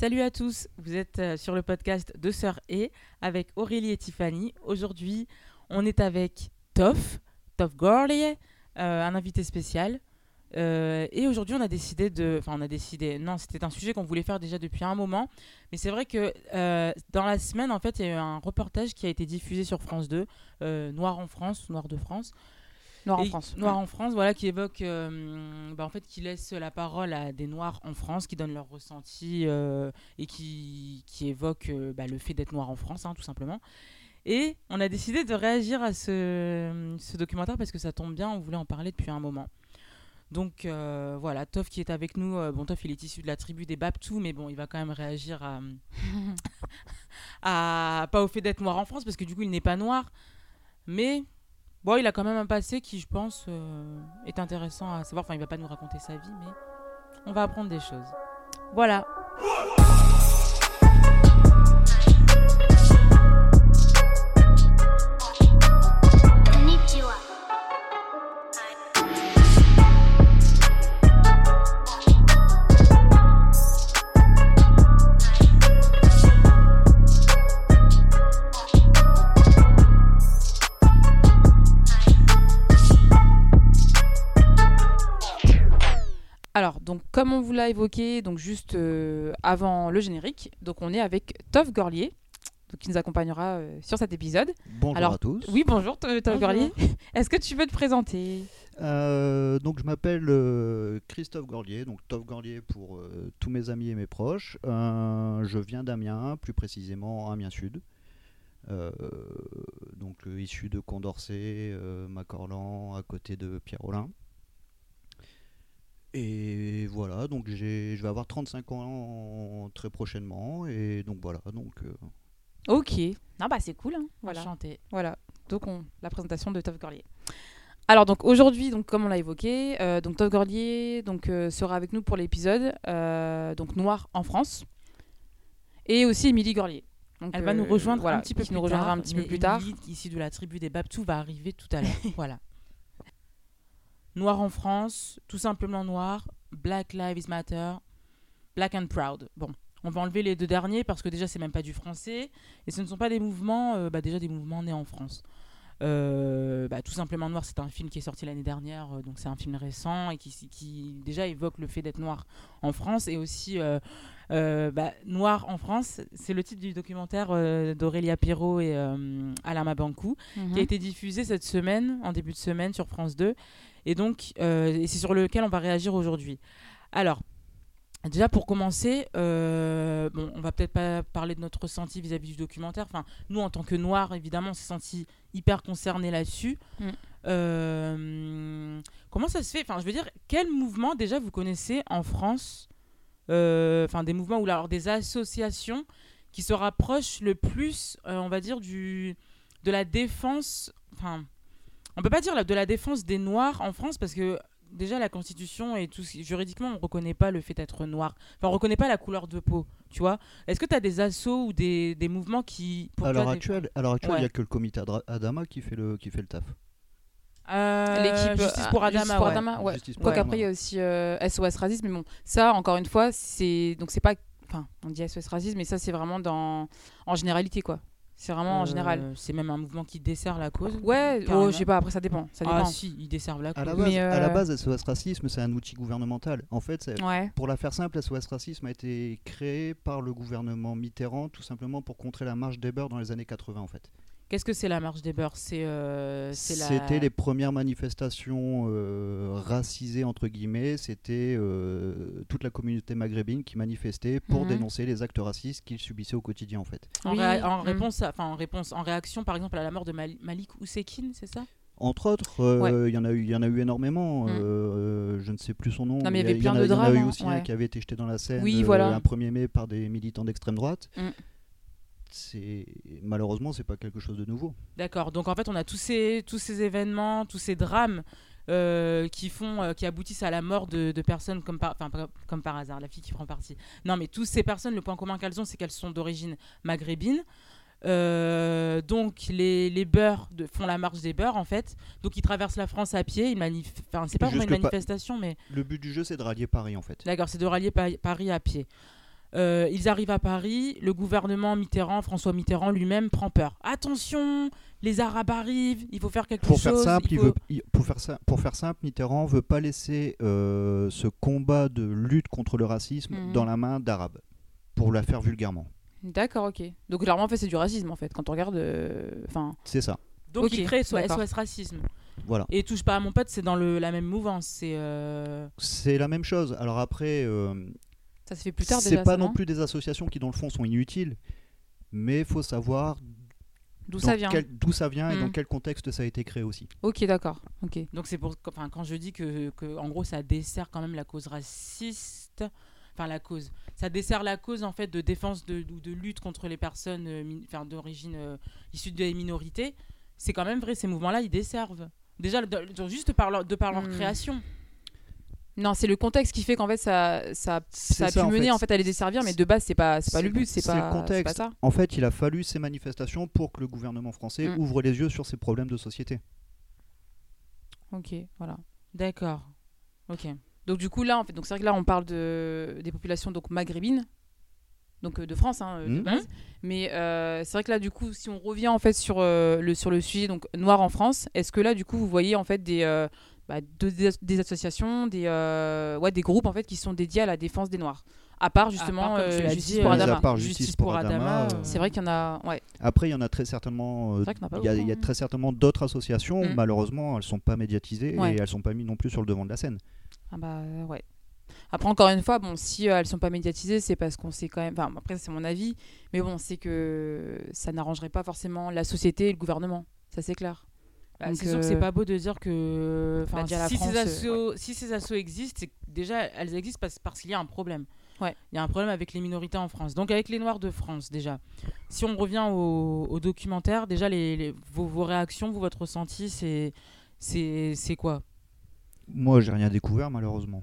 Salut à tous, vous êtes euh, sur le podcast de Sœur E avec Aurélie et Tiffany. Aujourd'hui, on est avec Toff, Toff Gorley, euh, un invité spécial. Euh, et aujourd'hui, on a décidé de. Enfin, on a décidé. Non, c'était un sujet qu'on voulait faire déjà depuis un moment. Mais c'est vrai que dans la semaine, en fait, il y a eu un reportage qui a été diffusé sur France 2, euh, Noir en France, Noir de France. Noir en France. Noir en France, voilà, qui évoque, euh, bah, en fait, qui laisse la parole à des Noirs en France, qui donnent leur ressenti euh, et qui, qui évoque euh, bah, le fait d'être noir en France, hein, tout simplement. Et on a décidé de réagir à ce, ce documentaire parce que ça tombe bien, on voulait en parler depuis un moment. Donc voilà, Toff qui est avec nous, bon Toff il est issu de la tribu des Baptous, mais bon il va quand même réagir à, à pas au fait d'être noir en France parce que du coup il n'est pas noir, mais bon il a quand même un passé qui je pense euh, est intéressant à savoir. Enfin il va pas nous raconter sa vie, mais on va apprendre des choses. Voilà. Alors, donc, comme on vous l'a évoqué, donc juste euh, avant le générique, donc on est avec Toff Gorlier, donc, qui nous accompagnera euh, sur cet épisode. Bonjour Alors, à tous. Oui, bonjour To- Toff Bonjour. Gorlier. Est-ce que tu veux te présenter? Euh, donc je m'appelle euh, Christophe Gorlier, donc Toph Gorlier pour euh, tous mes amis et mes proches. Euh, je viens d'Amiens, plus précisément Amiens Sud. Euh, donc issu de Condorcet, euh, Macorlan, à côté de Pierre-Olin. Et voilà, donc j'ai- je vais avoir 35 ans très prochainement. Et donc voilà, donc euh, Ok. Non, bah c'est cool. hein. Voilà. Enchanté. Voilà. Donc, on, la présentation de Toff Gorlier. Alors, donc aujourd'hui, donc comme on l'a évoqué, euh, donc Toff Gorlier donc, euh, sera avec nous pour l'épisode euh, donc Noir en France. Et aussi Émilie Gorlier. Donc, Elle va nous rejoindre voilà, un petit peu qui plus nous rejoindra tard, un petit peu plus tard. Émilie, issue de la tribu des Baptous, va arriver tout à l'heure. voilà. Noir en France, tout simplement noir. Black Lives Matter, Black and Proud. Bon, on va enlever les deux derniers parce que déjà c'est même pas du français et ce ne sont pas des mouvements, euh, bah, déjà des mouvements nés en France. Euh, bah, tout simplement noir, c'est un film qui est sorti l'année dernière, euh, donc c'est un film récent et qui, qui déjà évoque le fait d'être noir en France et aussi bah, Noir en France, c'est le titre du documentaire d'Aurélia Perrault et Alama Bankou, Mhm. qui a été diffusé cette semaine, en début de semaine sur France 2. Et donc, euh, c'est sur lequel on va réagir aujourd'hui. Alors, déjà pour commencer, euh, bon, on va peut-être pas parler de notre ressenti vis-à-vis du documentaire. Enfin, nous, en tant que Noirs, évidemment, on s'est sentis hyper concernés là-dessus. Mm. Euh, comment ça se fait? Enfin, je veux dire, quel mouvement déjà vous connaissez en France euh, Enfin, des mouvements ou alors des associations qui se rapprochent le plus, on va dire, du de la défense. Enfin, on peut pas dire de la défense des Noirs en France parce que déjà la Constitution et tout ce- juridiquement on reconnaît pas le fait d'être noir. Enfin, on reconnaît pas la couleur de peau. Tu vois Est-ce que tu as des assauts ou des, des mouvements qui pour à l'heure actuelle, à l'heure actuelle, il Ouais. n'y a que le comité Adama qui fait le, qui fait le taf. Euh, L'équipe Justice euh, pour Justice Adama. pour ouais. Adama, ouais. Justice pour Quoi qu'après, il y a aussi euh, SOS Racisme, mais bon, ça, encore une fois, c'est donc c'est pas. Enfin, on dit SOS Racisme, mais ça, c'est vraiment dans en généralité, quoi. C'est vraiment en Euh, général. C'est même un mouvement qui dessert la cause. Ouais, oh, je sais pas, après, ça dépend. Ça dépend. Ah si, ils desservent la À cause. la base, Mais, à la euh, base SOS Racisme, c'est un outil gouvernemental. En fait, Ouais. pour la faire simple, SOS Racisme a été créé par le gouvernement Mitterrand, tout simplement pour contrer la marche des beurs dans les années 80, en fait. Qu'est-ce que c'est la marche des beurs? C'est euh, la- C'était les premières manifestations euh, racisées, entre guillemets. C'était euh, toute la communauté maghrébine qui manifestait pour Mhm. dénoncer les actes racistes qu'ils subissaient au quotidien, en fait. En, Oui, réa- en réponse, à- en réponse, en réaction, par exemple, à la mort de Mal- Malik Oussekine, c'est ça? Entre autres, euh, Ouais. il y en a eu, il y en a eu énormément. Mm. euh, je ne sais plus son nom. Non, mais il y a- avait plein en a- de Il y en a eu hein, aussi un ouais. qui avait été jeté dans la Seine Oui, euh, un 1er mai par des militants d'extrême droite. Mm. Malheureusement, c'est pas quelque chose de nouveau. D'accord. Donc en fait, on a tous ces, tous ces événements, tous ces drames euh, qui font, euh, qui aboutissent à la mort de, de personnes comme par, comme par hasard, la fille qui prend parti. Non, mais toutes ces personnes, le point commun qu'elles ont, c'est qu'elles sont d'origine maghrébine. Euh, donc les, les beurs de, font la marche des beurs en fait. Donc ils traversent la France à pied. Ils manif... enfin, c'est pas vraiment une manifestation, mais Le but du jeu, c'est de rallier Paris, en fait. D'accord, c'est de rallier Pa- Paris à pied. Euh, ils arrivent à Paris, le gouvernement Mitterrand, François Mitterrand lui-même prend peur. Attention, les Arabes arrivent, il faut faire quelque Pour chose. faire, simple, il il faut- veut, il- pour, faire ça, pour faire simple, Mitterrand veut pas laisser euh, ce combat de lutte contre le racisme Mhm. dans la main d'Arabes, pour la faire vulgairement. D'accord, ok. Donc clairement, en fait, c'est du racisme, en fait, quand on regarde. euh, Enfin, C'est ça. Donc il crée SOS. SOS Racisme. Voilà. Et touche pas à mon pote, c'est dans le, la même mouvance. C'est euh, C'est la même chose. Alors après, euh, ça se fait plus tard c'est déjà. pas ça, non plus des associations qui dans le fond sont inutiles, mais il faut savoir D'où ça vient quel- d'où ça vient et dans quel contexte ça a été créé aussi. Ok, d'accord. Ok. donc c'est pour enfin quand je dis que, que en gros ça dessert quand même la cause raciste enfin la cause ça dessert la cause en fait de défense de, ou de lutte contre les personnes euh, d'origine euh, issue des minorités c'est quand même vrai ces mouvements là ils desservent déjà de- de- juste par leur, de par leur Hmm. création Non, c'est le contexte qui fait qu'en fait, ça, ça, ça a ça, pu en mener fait. en fait à les desservir, mais de base, c'est pas, c'est pas le but, c'est le pas, pas contexte. ça. En fait, il a fallu ces manifestations pour que le gouvernement français Mm. ouvre les yeux sur ces problèmes de société. Ok, voilà. d'accord ok Donc du coup là, en fait, donc c'est vrai que là on parle de des populations donc maghrébines, donc euh, de France hein, euh, de base. Mais euh, c'est vrai que là du coup, si on revient en fait sur euh, le sur le sujet donc noir en France, est-ce que là du coup vous voyez en fait des bah, de- des, des associations, des euh, ouais des groupes en fait qui sont dédiés à la défense des noirs. À part justement euh, Justice dit, pour à Adama. part Justice Justice pour Adama, euh, C'est vrai qu'il y en a, ouais. Après, il y en a très certainement, euh, il y a, il y a beaucoup, hein. très certainement d'autres associations. Mm. Malheureusement, elles sont pas médiatisées Ouais. et elles sont pas mises non plus sur le devant de la scène. Ah bah ouais. Après encore une fois, bon, si euh, elles sont pas médiatisées, c'est parce qu'on sait quand même. Enfin, après c'est mon avis, mais bon, c'est que ça n'arrangerait pas forcément la société et le gouvernement. Ça c'est clair. Bah, Donc, c'est sûr que euh, c'est pas beau de dire que bah, la si, France, ces euh, assos, si ces assos existent, c'est déjà elles existent parce, parce qu'il y a un problème. Ouais. Il y a un problème avec les minorités en France. Donc avec les Noirs de France déjà. Si on revient au, au documentaire, déjà les, les- vos, vos réactions, vous, votre ressenti, c'est c'est c'est quoi? Moi, j'ai rien découvert malheureusement.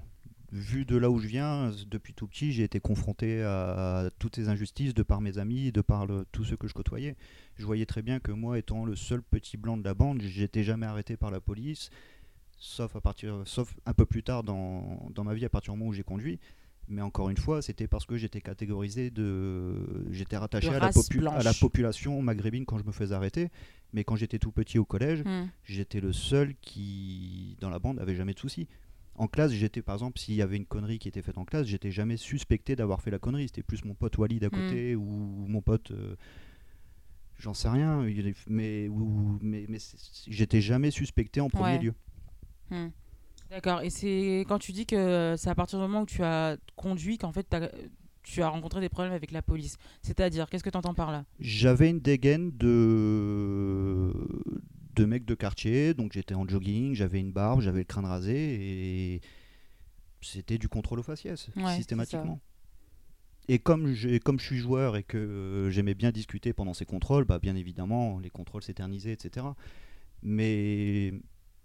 Vu de là où je viens, depuis tout petit, j'ai été confronté à toutes ces injustices de par mes amis, de par le- tous ceux que je côtoyais. Je voyais très bien que moi, étant le seul petit blanc de la bande, j'étais jamais arrêté par la police, sauf à partir, sauf un peu plus tard dans, dans ma vie, à partir du moment où j'ai conduit. Mais encore une fois, c'était parce que j'étais catégorisé de, j'étais rattaché à la, à population maghrébine quand je me faisais arrêter. Mais quand j'étais tout petit au collège, hmm. j'étais le seul qui, dans la bande, avait jamais de soucis. En classe, j'étais, par exemple, s'il y avait une connerie qui était faite en classe, j'étais jamais suspecté d'avoir fait la connerie. C'était plus mon pote Walid à côté ou mon pote. euh, J'en sais rien, mais, ou- mais, mais c'est- j'étais jamais suspecté en premier Ouais. lieu. Hmm. D'accord. Et c'est quand tu dis que c'est à partir du moment où tu as conduit qu'en fait tu as rencontré des problèmes avec la police. C'est-à-dire, qu'est-ce que tu entends par là? J'avais une dégaine de, de mec de quartier, donc j'étais en jogging, j'avais une barbe, j'avais le crâne rasé et c'était du contrôle aux faciès, Ouais, systématiquement. Et comme, comme je suis joueur et que euh, j'aimais bien discuter pendant ces contrôles, bah, bien évidemment, les contrôles s'éternisaient, etc. Mais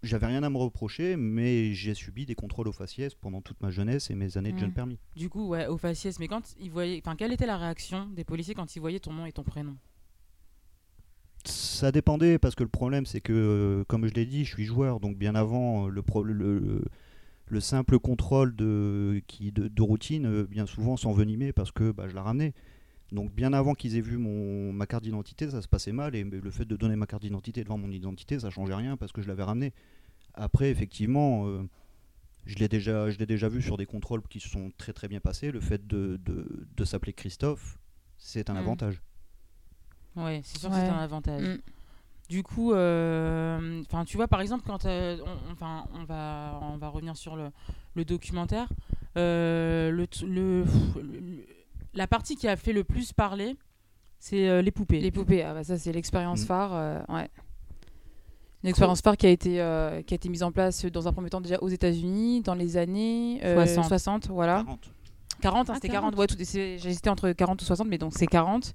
j'avais rien à me reprocher, mais j'ai subi des contrôles aux faciès pendant toute ma jeunesse et mes années de Mm. jeune permis. Du coup, ouais, au faciès. Mais quand ils voyaient, enfin, quelle était la réaction des policiers quand ils voyaient ton nom et ton prénom? Ça dépendait parce que le problème c'est que, euh, comme je l'ai dit, je suis joueur, donc bien avant euh, le, pro- le, le simple contrôle de, qui, de, de routine, euh, bien souvent s'envenimait parce que bah, je la ramenais. Donc bien avant qu'ils aient vu mon, ma carte d'identité, ça se passait mal et le fait de donner ma carte d'identité devant mon identité, ça changeait rien parce que je l'avais ramené. Après, effectivement, euh, je l'ai déjà, je l'ai déjà vu sur des contrôles qui se sont très très bien passés. Le fait de, de, de s'appeler Christophe, c'est un Mm. avantage. Ouais, c'est sûr que Ouais. c'est un avantage. Mm. Du coup, euh, enfin, tu vois, par exemple, quand euh, on, enfin, on va, on va revenir sur le, le documentaire, euh, le, le, le- la partie qui a fait le plus parler, c'est euh, les poupées. Les poupées, ah bah ça c'est l'expérience Mm. phare, euh, ouais. Une expérience phare qui a été euh, qui a été mise en place dans un premier temps déjà aux États-Unis dans les années euh, 60. 60, voilà. 40. 40, hein, Ah, c'était 40. 40. Ouais, j'hésitais entre 40 ou 60, mais donc c'est 40.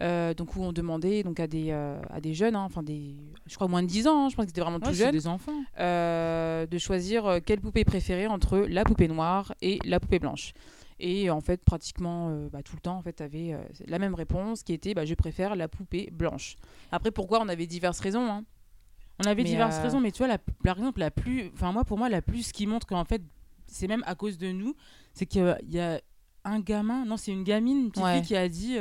Euh, donc où on demandait donc à des euh, à des jeunes, hein, enfin des, je crois moins de 10 ans, hein, je pense que c'était vraiment Ouais, tout jeune, des enfants. euh, de choisir quelle poupée préférer entre la poupée noire et la poupée blanche. Et en fait, pratiquement bah, tout le temps, en fait, avait la même réponse qui était bah, je préfère la poupée blanche. Après, pourquoi On avait diverses raisons. hein. On avait Mais, diverses raisons, mais tu vois, la, par exemple, la plus, enfin moi, pour moi, la plus qui montre qu'en fait, c'est même à cause de nous, c'est qu'il y a un gamin, non, c'est une gamine, une petite Ouais. fille qui a dit.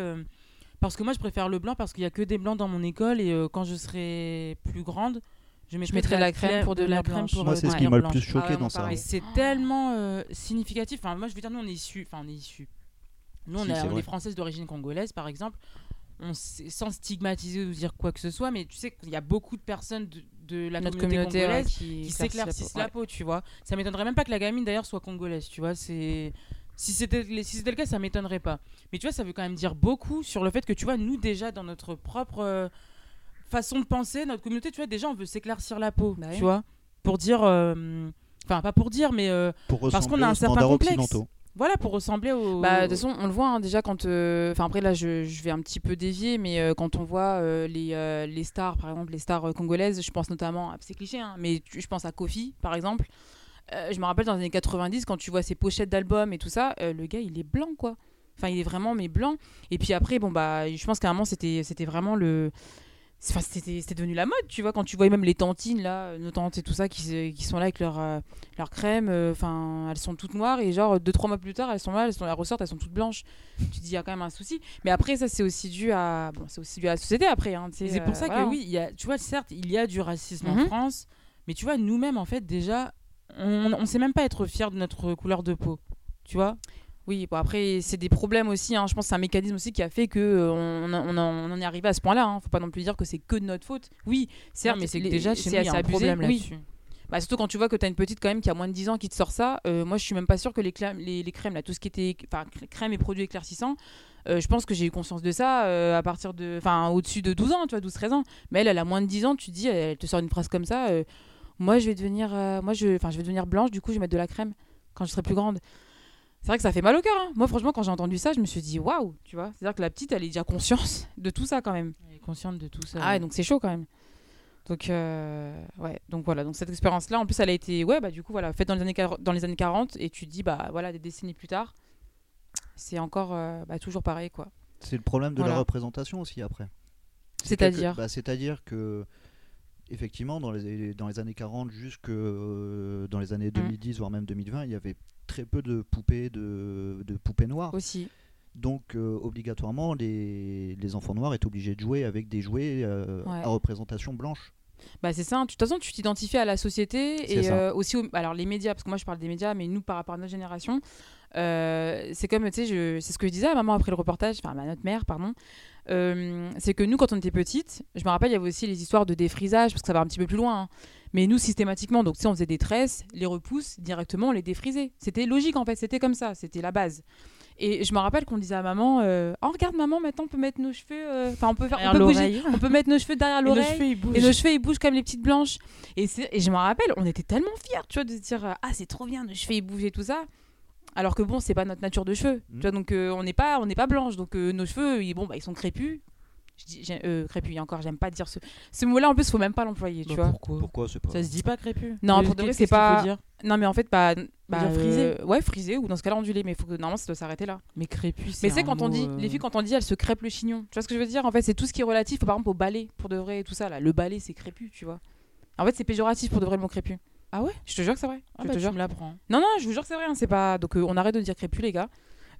Parce que moi, je préfère le blanc parce qu'il y a que des blancs dans mon école et euh, quand je serai plus grande, je mettrai, mettrai de la crème pour de la crème pour Moi, euh, c'est ce qui m'a le plus choqué Ah ouais, dans ça. c'est tellement euh, significatif. Enfin, moi, je veux dire, nous, on est issus. Enfin, on est issus. Nous, on, Si, est, on françaises d'origine congolaise, par exemple. On sait- sans stigmatiser ou dire quoi que ce soit, mais tu sais qu'il y a beaucoup de personnes de, de la Notre communauté, communauté ouais, congolaise qui, qui s'éclaircissent la la, peau. peau, tu vois. Ça m'étonnerait même pas que la gamine d'ailleurs soit congolaise, tu vois. C'est si c'était si c'était le cas, ça m'étonnerait pas. Mais tu vois, ça veut quand même dire beaucoup sur le fait que tu vois, nous déjà dans notre propre euh, façon de penser, notre communauté, tu vois, déjà on veut s'éclaircir la peau, Bah tu oui. vois, pour dire, euh, enfin pas pour dire, mais euh, Pour Parce qu'on a un certain complexe. occidentaux. voilà, pour ressembler au. Bah, de toute façon, on le voit hein, déjà quand. euh, Enfin, après, là, je, je vais un petit peu dévier, mais euh, quand on voit euh, les, euh, les stars, par exemple, les stars congolaises, je pense notamment. à- C'est cliché, hein, mais je pense à Kofi, par exemple. Euh, je me rappelle dans les années 90, quand tu vois ses pochettes d'albums et tout ça, euh, le gars, il est blanc, quoi. Enfin, il est vraiment, mais blanc. Et puis après, bon, bah, je pense qu'à un moment, c'était c'était vraiment le. Enfin, c'était c'était devenu la mode, tu vois, quand tu voyais même les tantines, là, nos tantes et tout ça, qui, qui sont là avec leur, euh, leur crème, euh, enfin, elles sont toutes noires, et genre, deux, trois mois plus tard, elles sont là, elles, sont, elles ressortent, elles sont toutes blanches. tu te dis, il y a quand même un souci. Mais après, ça, c'est aussi dû à. Bon, c'est aussi dû à la société, après. Hein, c'est pour euh, ça voilà. que oui, y a, tu vois, certes, il y a du racisme en Mhm. France, mais tu vois, nous-mêmes, en fait, déjà, on on sait même pas être fiers de notre couleur de peau. Tu vois Oui, bon, après, c'est des problèmes aussi. hein. Je pense que c'est un mécanisme aussi qui a fait que euh, on, on en, on en est arrivé à ce point-là. Hein. Faut pas non plus dire que c'est que de notre faute. Oui, certes, mais c'est déjà, chez nous, il y a assez un problème Oui. là-dessus. Bah, surtout quand tu vois que tu as une petite quand même qui a moins de 10 ans qui te sort ça. euh, moi, je suis même pas sûre que les, les, les crèmes, là, tout ce qui était crème et produits éclaircissants, euh, je pense que j'ai eu conscience de ça euh, à partir de. Enfin, au-dessus de 12 ans, tu vois, 12-13 ans. Mais elle, elle a moins de 10 ans, tu te dis, elle te sort une phrase comme ça. Moi, je vais devenir, euh, moi, je, enfin, je vais devenir blanche, du coup, je vais mettre de la crème quand je serai plus grande. C'est vrai que ça fait mal au cœur. hein. Moi, franchement, quand j'ai entendu ça, je me suis dit, waouh, tu vois. C'est-à-dire que la petite, elle est déjà conscience de tout ça quand même. Elle est consciente de tout ça. Ah, ouais, donc c'est chaud quand même. Donc, euh, ouais, donc voilà, donc cette expérience-là, en plus, elle a été, ouais, bah du coup, voilà, faite dans les années, dans les années 40, et tu te dis, bah voilà, des décennies plus tard, c'est encore euh, bah, toujours pareil, quoi. C'est le problème de Voilà. la représentation aussi après. C'est C'est-à-dire bah, C'est-à-dire que, effectivement, dans les, dans les années 40 jusque euh, dans les années 2010, voire même 2020, il y avait très peu de poupées, de, de poupées noires. Aussi. Donc, euh, obligatoirement, les, les enfants noirs étaient obligés de jouer avec des jouets euh, Ouais. à représentation blanche. Bah c'est ça, hein. de toute façon, tu t'identifies à la société et euh, aussi, au- alors les médias, parce que moi je parle des médias, mais nous par rapport à notre génération, euh, c'est comme, tu sais, c'est ce que je disais à maman après le reportage, enfin à notre mère, pardon, euh, c'est que nous quand on était petite, je me rappelle, il y avait aussi les histoires de défrisage, parce que ça va un petit peu plus loin, hein. mais nous systématiquement, donc sais, on faisait des tresses, les repousses, directement on les défrisait. C'était logique en fait, c'était comme ça, c'était la base. Et je me rappelle qu'on disait à maman, euh, oh regarde maman, maintenant on peut mettre nos cheveux, euh, enfin on peut faire, on peut bouger, on peut mettre nos cheveux derrière Et nos l'oreille. cheveux, ils bougent. Et nos cheveux, ils bougent comme les petites blanches. Et, et je me rappelle, on était tellement fiers, tu vois, de se dire Ah, c'est trop bien, nos cheveux, ils bougent et tout ça. Alors que bon, c'est pas notre nature de cheveux. Tu vois, donc euh, on n'est pas, on n'est pas blanche. Donc euh, nos cheveux, ils, bon, bah, ils sont crépus. Je dis, j'ai- euh, crépus, encore, j'aime pas dire ce, ce mot-là. En plus, faut même pas l'employer, tu Bah, vois. Pourquoi Pourquoi c'est pas Ça se dit pas crépus Non, Mais pour de vrai, c'est pas- dire Non, mais en fait, bah, bah, frisé euh, ouais, frisé ou dans ce cas-là ondulé. Mais faut que normalement, ça doit s'arrêter là. Mais crépus, Mais c'est quand on dit, euh, les filles, quand on dit, elles se crêpent le chignon. Tu vois ce que je veux dire? En fait, c'est tout ce qui est relatif, par exemple, au balai, pour de vrai, et tout ça. Là. Le balai, c'est crépus, tu vois. En fait, c'est péjoratif pour de vrai le mot crépus. Ah ouais? Je te jure que c'est vrai. Ah je bah, te tu jure. me l'apprends. Non, non, je vous jure que c'est vrai. hein, C'est pas. Donc, euh, on arrête de dire crépus, les gars.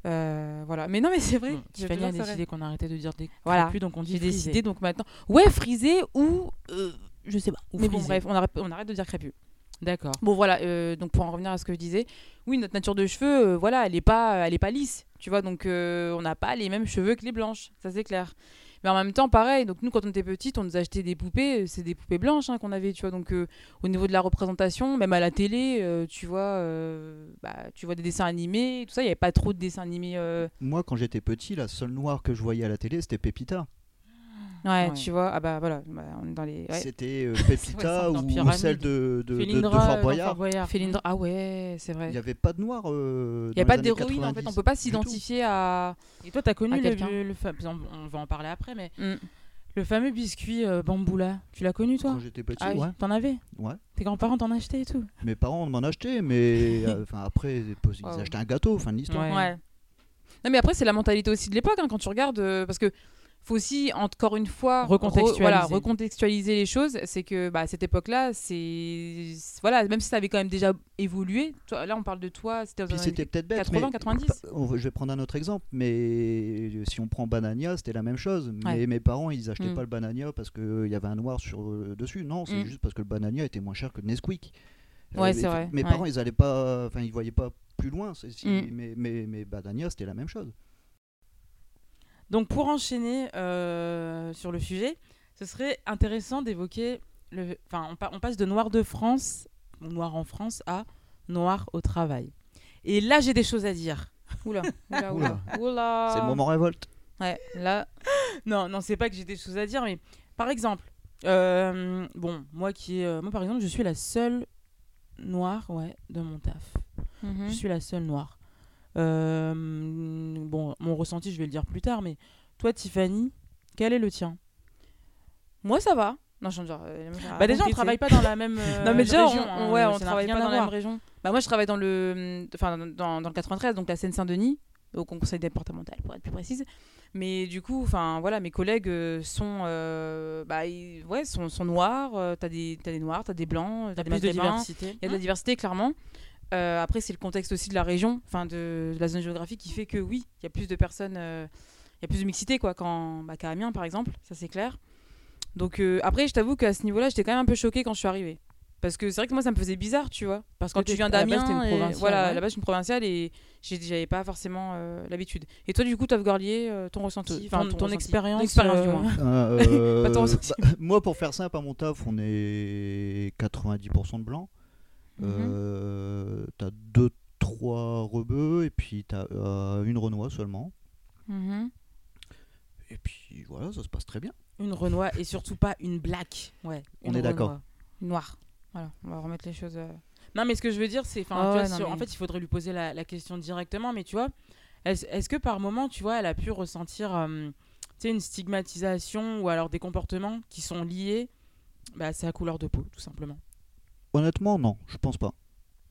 Euh, voilà. Mais non, mais c'est vrai. Je Tiffany jure a que c'est vrai. décidé qu'on arrêtait de dire des Voilà. crépus, donc on dit J'ai frisé. décidé donc maintenant. Ouais, frisé ou. euh, je sais pas. Ou mais bon, frisé. bref, on arrête, on arrête de dire crépus. D'accord. Bon, voilà. euh, donc, pour en revenir à ce que je disais, oui, notre nature de cheveux, euh, voilà, elle est pas, elle est pas lisse. Tu vois, donc euh, on n'a pas les mêmes cheveux que les blanches. Ça, c'est clair. Mais en même temps, pareil, donc nous, quand on était petite, on nous achetait des poupées, euh, c'est des poupées blanches hein, qu'on avait, tu vois. Donc, euh, au niveau de la représentation, même à la télé, euh, tu vois, bah, tu vois des dessins animés, tout ça, il n'y avait pas trop de dessins animés. Moi, quand j'étais petit, la seule noire que je voyais à la télé, c'était Pépita. Ouais, Ouais. tu vois, ah bah voilà, bah, on est dans les. Ouais. C'était euh, ça, ou, Pyramide. celle de, de, de- de Félindra, Fort euh, Boyard. Fort Boyard. Félindra- ah ouais, c'est vrai. Il n'y avait pas de noir. euh, Il n'y a pas d'héroïne en fait, 90. on peut pas s'identifier à. Et toi, t'as connu le, quelqu'un. le, le fa- on va en parler après, mais Mm. le fameux biscuit euh, Bamboula, tu l'as connu toi? Quand j'étais petit, Ah ouais. T'en avais? Ouais. Tes grands-parents t'en achetaient et tout? Mes parents m'en achetaient, mais euh, enfin après, ils achetaient un gâteau, fin de l'histoire. Ouais. Ouais. Non mais après c'est la mentalité aussi de l'époque hein, quand tu regardes euh, parce que faut aussi encore une fois Recontextualiser. re- voilà, recontextualiser les choses. C'est que bah, à cette époque-là, c'est voilà, même si ça avait quand même déjà évolué. Toi, là, on parle de toi, c'était peut-être bête. 80, mais 90. pa- on va- Je vais prendre un autre exemple, mais si on prend Banania, c'était la même chose. Mais Ouais. mes parents, ils achetaient Mm. pas le Banania parce qu'il y avait un noir sur euh, dessus. Non, c'est Mm. juste parce que le Banania était moins cher que le Nesquik. Ouais, Euh, c'est mes- vrai, Mes ouais. parents, ils allaient pas, enfin, ils voyaient pas plus loin. si- Mm. mais, mais, mais Banania, c'était la même chose. Donc pour enchaîner euh, sur le sujet, ce serait intéressant d'évoquer le. Enfin, on, pa- on passe de noir de France, noir en France, à noir au travail. Et là, j'ai des choses à dire. Oula, oula, oula. C'est le moment révolte. Ouais, là, Non, non, c'est pas que j'ai des choses à dire, mais par exemple, euh, bon, moi qui, euh, moi par exemple, je suis la seule noire, ouais, de mon taf. mhm. Je suis la seule noire. Euh, bon, mon ressenti, je vais le dire plus tard, mais toi, Tiffany, quel est le tien? Moi ça va. Non, je genre, euh, Bah déjà, on travaille pas dans la même euh, non mais déjà, région, on, hein, on- ouais, on ça n'a travaille pas dans la même région. Bah moi, je travaille dans le, enfin dans, dans le 93, donc la Seine-Saint-Denis, au conseil départemental pour être plus précise. Mais du coup, enfin voilà, mes collègues euh, sont, euh, bah ils- ouais, sont, sont noirs. euh, t'as des, t'as des noirs, t'as des blancs, t'as plus de diversité. Il y a de la diversité, clairement. Euh, après, c'est le contexte aussi de la région, enfin de, de la zone géographique qui fait que oui, il y a plus de personnes, euh, il y a plus de mixité quoi, qu'en bah, qu'à Amiens par exemple, ça c'est clair. Donc euh, après, je t'avoue qu'à ce niveau-là, j'étais quand même un peu choquée quand je suis arrivée. Parce que c'est vrai que moi, ça me faisait bizarre, tu vois. Parce Quand que tu t'es- viens d'Amiens, une et- provinciale, voilà, ouais. base, je suis une provinciale et j'avais pas forcément euh, l'habitude. Et toi, du coup, Tov Gorlier, euh, ton ressenti, Ton- enfin, ton ressenti. expérience, Ton expérience, du moins. Euh, Pas ton ressenti. bah, moi, pour faire simple, à mon taf, on est 90% de blancs. Euh, t'as deux, trois rebeux et puis t'as euh, une renois seulement. Mhm. Et puis voilà, ça se passe très bien. Une Renoir et surtout pas une black. Ouais. On est d'accord. Renoir. Noir. Voilà, on va remettre les choses. euh, Non, mais ce que je veux dire, c'est. tu ouais, mais- En fait, il faudrait lui poser la, la question directement, mais tu vois, est-ce que par moment, tu vois, elle a pu ressentir euh, tu sais, une stigmatisation ou alors des comportements qui sont liés bah, à sa couleur de peau, tout simplement? Honnêtement, non, je pense pas.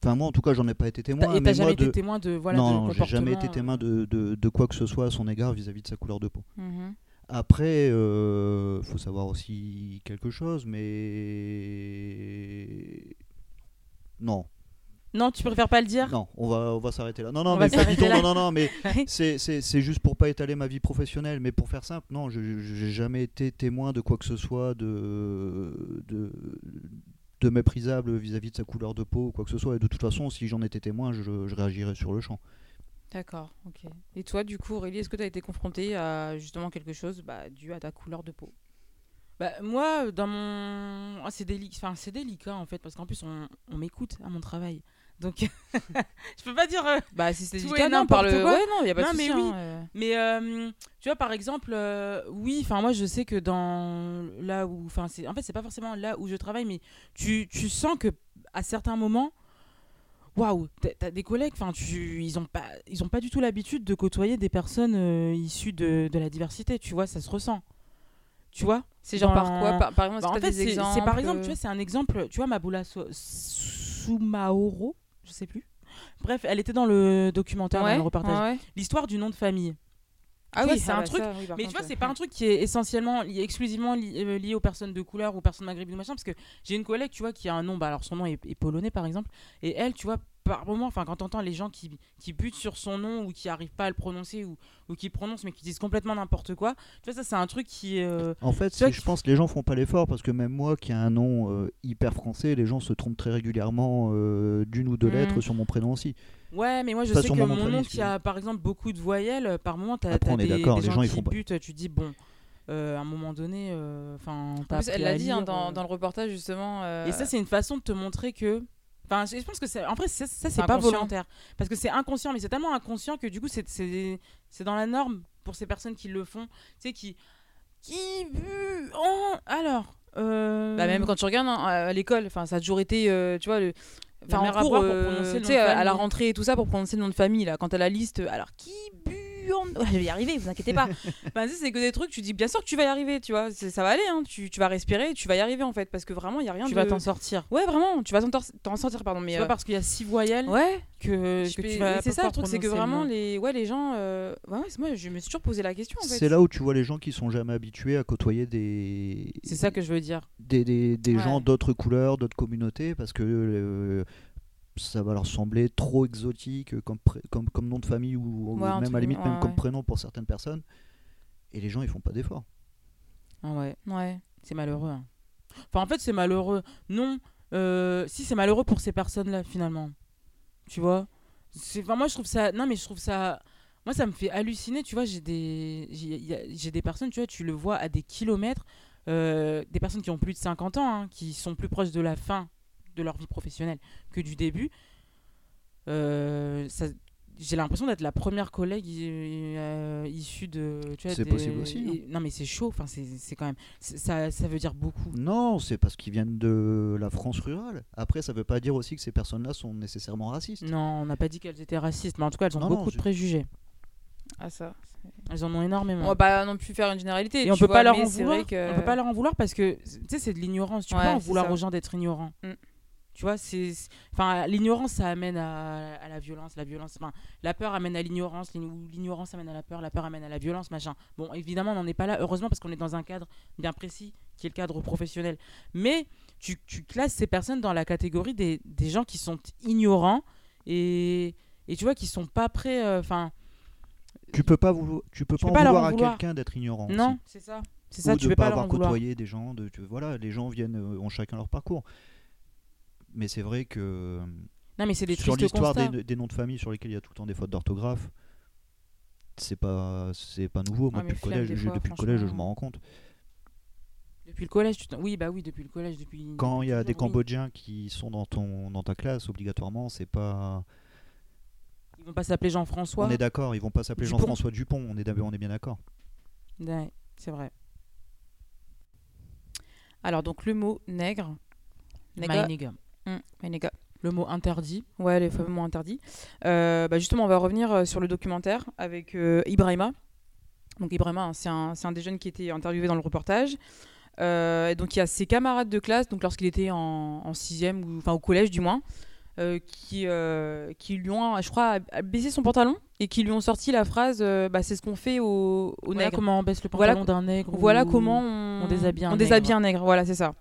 Enfin, moi, en tout cas, j'en ai pas été témoin. Et t'as jamais moi, de... été témoin de. Voilà, non, de j'ai jamais été comportements, témoin de, de, de quoi que ce soit à son égard vis-à-vis de sa couleur de peau. mhm. Après, euh, faut savoir aussi quelque chose, mais non, Non, tu préfères pas le dire? Non, on va, on va s'arrêter là. Non, non, On mais là. non, non, non, mais c'est- juste pour pas étaler ma vie professionnelle, mais pour faire simple, non, je j'ai jamais été témoin de quoi que ce soit de de, de méprisable vis-à-vis de sa couleur de peau ou quoi que ce soit. Et de toute façon, si j'en étais témoin, je, je réagirais sur le champ. D'accord, ok. Et toi, du coup, Aurélie, est-ce que tu as été confrontée à justement quelque chose bah, dû à ta couleur de peau? Bah, moi, dans mon. Ah, c'est délicat. Enfin, c'est délicat en fait, parce qu'en plus, on, on m'écoute à mon travail. Donc, je peux pas dire. euh, Bah, si c'est délicat, non, parle. n'importe quoi. Ouais, non, il y a pas Non, de mais souci. oui. hein, euh. Mais euh, tu vois, par exemple, euh, oui, enfin, moi, je sais que dans là où. Enfin, c'est en fait, c'est pas forcément là où je travaille, mais tu, tu sens que à certains moments. Waouh, t'as des collègues, enfin, tu, ils ont pas, ils ont pas du tout l'habitude de côtoyer des personnes issues de, de la diversité, tu vois, ça se ressent, tu vois? C'est genre par quoi? Par, par exemple, Bah, c'est par exemple, tu vois, c'est un exemple, tu vois, Maboula So- Soumaoro, je sais plus. Bref, elle était dans le documentaire, ouais, dans le reportage. ouais. L'histoire du nom de famille. Ah oui, c'est un truc, ça, oui, par Mais tu vois, c'est pas un truc qui est essentiellement, lié, exclusivement euh, lié aux personnes de couleur, aux personnes maghrébines ou machin, parce que j'ai une collègue, tu vois, qui a un nom, bah alors son nom est, est polonais par exemple, et elle, tu vois, par moment, enfin quand t'entends les gens qui, qui butent sur son nom ou qui arrivent pas à le prononcer ou, ou qui prononcent mais qui disent complètement n'importe quoi, tu vois, ça c'est un truc qui... euh, En fait, je pense que les gens font pas l'effort parce que même moi qui ai un nom euh, hyper français, les gens se trompent très régulièrement euh, d'une ou deux Mhm. lettres sur mon prénom aussi. Ouais, mais moi je Pas sais que mon mon nom nom qui a par exemple beaucoup de voyelles, euh, par moment t'as Après, t'as on est des, d'accord, des les gens, gens, ils qui font pas- butent, tu dis bon, euh, à un moment donné, euh, enfin... En plus, elle l'a dit hein, dans, dans le le reportage justement. euh, Et ça, c'est une façon de te montrer que. Enfin, je pense que c'est. En vrai, ça, c'est pas volontaire. Parce que c'est inconscient, mais c'est tellement inconscient que du coup, c'est- dans la norme pour ces personnes qui le font. Tu sais, qui. Qui. en- Alors. euh, Bah, même quand tu regardes hein, à l'école, ça a toujours été, euh, tu vois, le, enfin en à cours, pour euh, prononcer le tu nom sais, de à la rentrée et tout ça pour prononcer le nom de famille là, quand t'as la liste, alors qui bu je vais y arriver, vous inquiétez pas. Tu c'est que des trucs, tu dis bien sûr que tu vas y arriver, tu vois. Ça va aller, hein. tu, tu vas respirer, tu vas y arriver en fait. Parce que vraiment, il y a rien Tu de. vas t'en sortir. Ouais, vraiment, tu vas t'en sortir, pardon. Mais C'est euh, pas parce qu'il y a six voyelles Ouais, que, je que tu vas. c'est ça le truc, c'est que vraiment, les, ouais, les gens. euh, Ouais, moi, je me suis toujours posé la question en fait. C'est là où tu vois les gens qui sont jamais habitués à côtoyer des C'est ça que je veux dire. des, des, des Ouais. gens d'autres couleurs, d'autres communautés, parce que euh, ça va leur sembler trop exotique comme, pré- comme, comme nom de famille ou, Ouais, même à la limite ouais, même comme prénom pour certaines personnes. Et les gens ils font pas d'efforts. Ah ouais. Ouais. C'est malheureux. hein. Enfin, en fait, c'est malheureux. Non, euh, si c'est malheureux pour ces personnes-là, finalement. Tu vois? C'est- enfin, Moi, je trouve ça. Non, mais je trouve ça. Moi, ça me fait halluciner. Tu vois, j'ai des... j'ai des personnes, tu vois, tu le vois à des kilomètres. euh, des personnes qui ont plus de 50 ans, hein, qui sont plus proches de la fin de leur vie professionnelle que du début. Euh, ça- j'ai l'impression d'être la première collègue euh, issue de. tu vois, C'est des- possible aussi, hein. non, mais c'est chaud. Enfin, c'est c'est quand même. Ça, ça veut dire beaucoup. Non, c'est parce qu'ils viennent de la France rurale. Après, ça veut pas dire aussi que ces personnes-là sont nécessairement racistes. Non, on n'a pas dit qu'elles étaient racistes, mais en tout cas, elles ont Non, non, beaucoup de préjugés. Ah, ça. Elles en ont énormément. On va pas non plus faire une généralité. Et on peut vois, pas leur en vouloir. que- On peut pas leur en vouloir parce que tu sais, c'est de l'ignorance. Tu Ouais, peux pas en vouloir ça. aux gens d'être ignorants. Mm. Tu vois, c'est, enfin, l'ignorance, ça amène à, à la violence, la violence, enfin, la peur amène à l'ignorance, l'ignorance amène à la peur, la peur amène à la violence, machin. Bon, évidemment, on n'en est pas là, heureusement, parce qu'on est dans un cadre bien précis, qui est le cadre professionnel. Mais tu, tu classes ces personnes dans la catégorie des, des gens qui sont ignorants et, et tu vois, qui sont pas prêts, euh, enfin, Tu peux pas vouloir, tu peux pas en pas vouloir à quelqu'un d'être ignorant. non, c'est ça. C'est ça, Ou tu de peux pas pas avoir côtoyé des gens. De, tu- voilà, les gens viennent, euh, ont chacun leur parcours. Mais c'est vrai que Non, mais c'est des sur l'histoire des, des noms de famille sur lesquels il y a tout le temps des fautes d'orthographe, c'est pas c'est pas nouveau. Moi, Ah, depuis le collège, je- fois, depuis le collège, je m'en rends compte. Depuis le collège, tu t'en- oui, bah oui, depuis le collège, depuis. Quand il y a des oui. Cambodgiens qui sont dans ton dans ta classe, obligatoirement, c'est pas. Ils vont pas s'appeler Jean-François. On est d'accord, ils vont pas s'appeler. Jean-François Dupont. On est on est bien d'accord. Ouais, c'est vrai. Alors, donc, le mot nègre. Nègre. Nigga. Le mot interdit. Ouais, les fameux mots interdits. Euh, bah justement, on va revenir euh, sur le documentaire avec euh, Ibrahima. Donc Ibrahima, hein, c'est un, des jeunes qui était interviewé dans le reportage. Euh, et donc il y a ses camarades de classe, donc lorsqu'il était en, en sixième, ou enfin au collège du moins, qui, qui lui ont, je crois, baissé son pantalon et qui lui ont sorti la phrase bah, c'est ce qu'on fait aux, aux Voilà comment on baisse le Voilà- pantalon d'un nègre. Voilà ou- comment on, on déshabille un on nègre. déshabille un nègre. Voilà, c'est ça.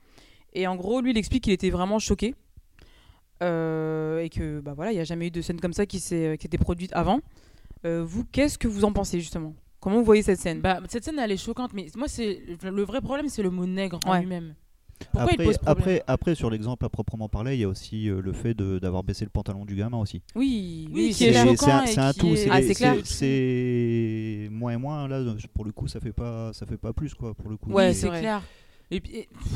Et en gros, lui, il explique qu'il était vraiment choqué. Euh, et que bah voilà, il n'y a jamais eu de scène comme ça qui s'est qui était produite avant. Euh, vous, qu'est-ce que vous en pensez justement? Comment vous voyez cette scène? Bah, cette scène, elle est choquante, mais moi, c'est le vrai problème, c'est le mot nègre en lui-même. Pourquoi il Après, pose après, après, sur l'exemple à proprement parler, il y a aussi euh, le fait de- d'avoir baissé le pantalon du gamin aussi. Oui, Oui, c'est est un, et c'est un tout. est- C'est Ah, clair. c'est- c'est moins et moins là. Pour le coup, ça fait pas, ça fait pas plus quoi. Pour le coup. Ouais, Oui, c'est clair. Et puis, et- pff,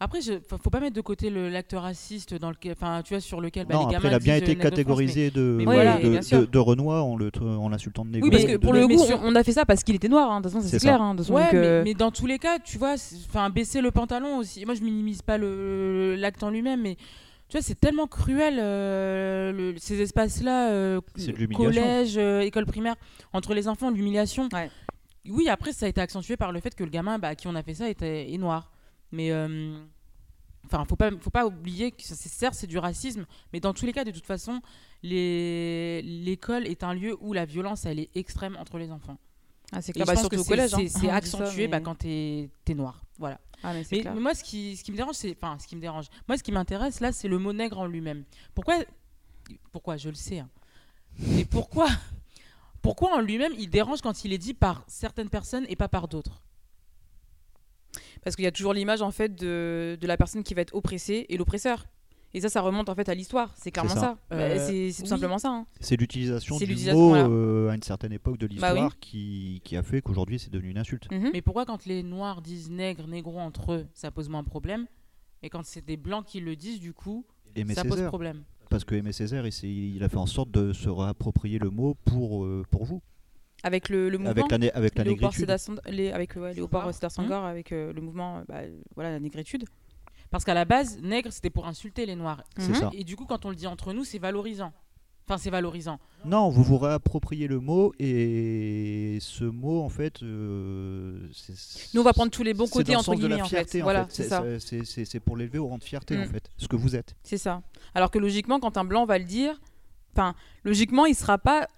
après, je, faut faut pas mettre de côté le- l'acte raciste dans lequel, enfin, tu vois, sur lequel bah, non, les après, il a bien été euh, de mais- catégorisé de, mais de- voilà, de, bien sûr. de- de Renoir en le- en l'insultant de négro. Oui, parce que pour de- le coup, sur- on a fait ça parce qu'il était noir. hein. De toute façon, c'est clair. hein. De toute façon, Ouais, donc, mais, mais dans tous les cas, tu vois, enfin, baisser le pantalon aussi. Moi, je minimise pas le l'acte en lui-même, mais tu vois, c'est tellement cruel euh, le- ces espaces-là, euh, collège, euh, école primaire, entre les enfants, l'humiliation. Ouais. Oui, après, ça a été accentué par le fait que le gamin bah, à qui on a fait ça était est noir. Mais euh, enfin, faut pas, faut pas oublier que c'est- certes c'est du racisme, mais dans tous les cas, de toute façon, les- l'école est un lieu où la violence elle est extrême entre les enfants. ah, c'est clair. Bah, surtout au collège. c'est hein. ça, accentué bah, quand t'es es noir. Voilà. Ah, mais moi, ce qui, ce qui me dérange, c'est. Enfin, ce qui me dérange. Moi, ce qui m'intéresse, là, c'est le mot nègre en lui-même. Pourquoi Pourquoi Je le sais. hein. Mais pourquoi Pourquoi en lui-même, il dérange quand il est dit par certaines personnes et pas par d'autres? Parce qu'il y a toujours l'image en fait de, de la personne qui va être oppressée et l'oppresseur. Et ça, ça remonte en fait à l'histoire. C'est clairement ça. ça. Bah, Euh, c'est tout oui. simplement ça. hein. C'est l'utilisation du mot voilà. euh, à une certaine époque de l'histoire Bah oui. qui, qui a fait qu'aujourd'hui c'est devenu une insulte. Mhm. Mais pourquoi, quand les noirs disent nègre, négro entre eux, ça pose moins de problème? Et quand c'est des blancs qui le disent, du coup, Aimé ça pose Césaire, problème? parce que Aimé Césaire, il, il a fait en sorte de se réapproprier le mot pour, euh, pour vous, Avec le, le mouvement. avec la, avec négritude. Les- avec ouais, Léopard. Sédar Senghor, avec euh, le mouvement, euh, bah, voilà, la négritude. Parce qu'à la base, nègre, c'était pour insulter les noirs. C'est Mhm. ça. Et du coup, quand on le dit entre nous, c'est valorisant. Enfin, c'est valorisant. Non, vous vous réappropriez le mot et ce mot, en fait. euh, c'est- Nous, on va prendre tous les bons côtés dans entre sens de la guillemets en fierté, fait. en Voilà, c'est pour l'élever au rang de fierté, en Mm. fait, ce que vous êtes. C'est ça. Alors que logiquement, quand un blanc va le dire, enfin, logiquement, il sera pas,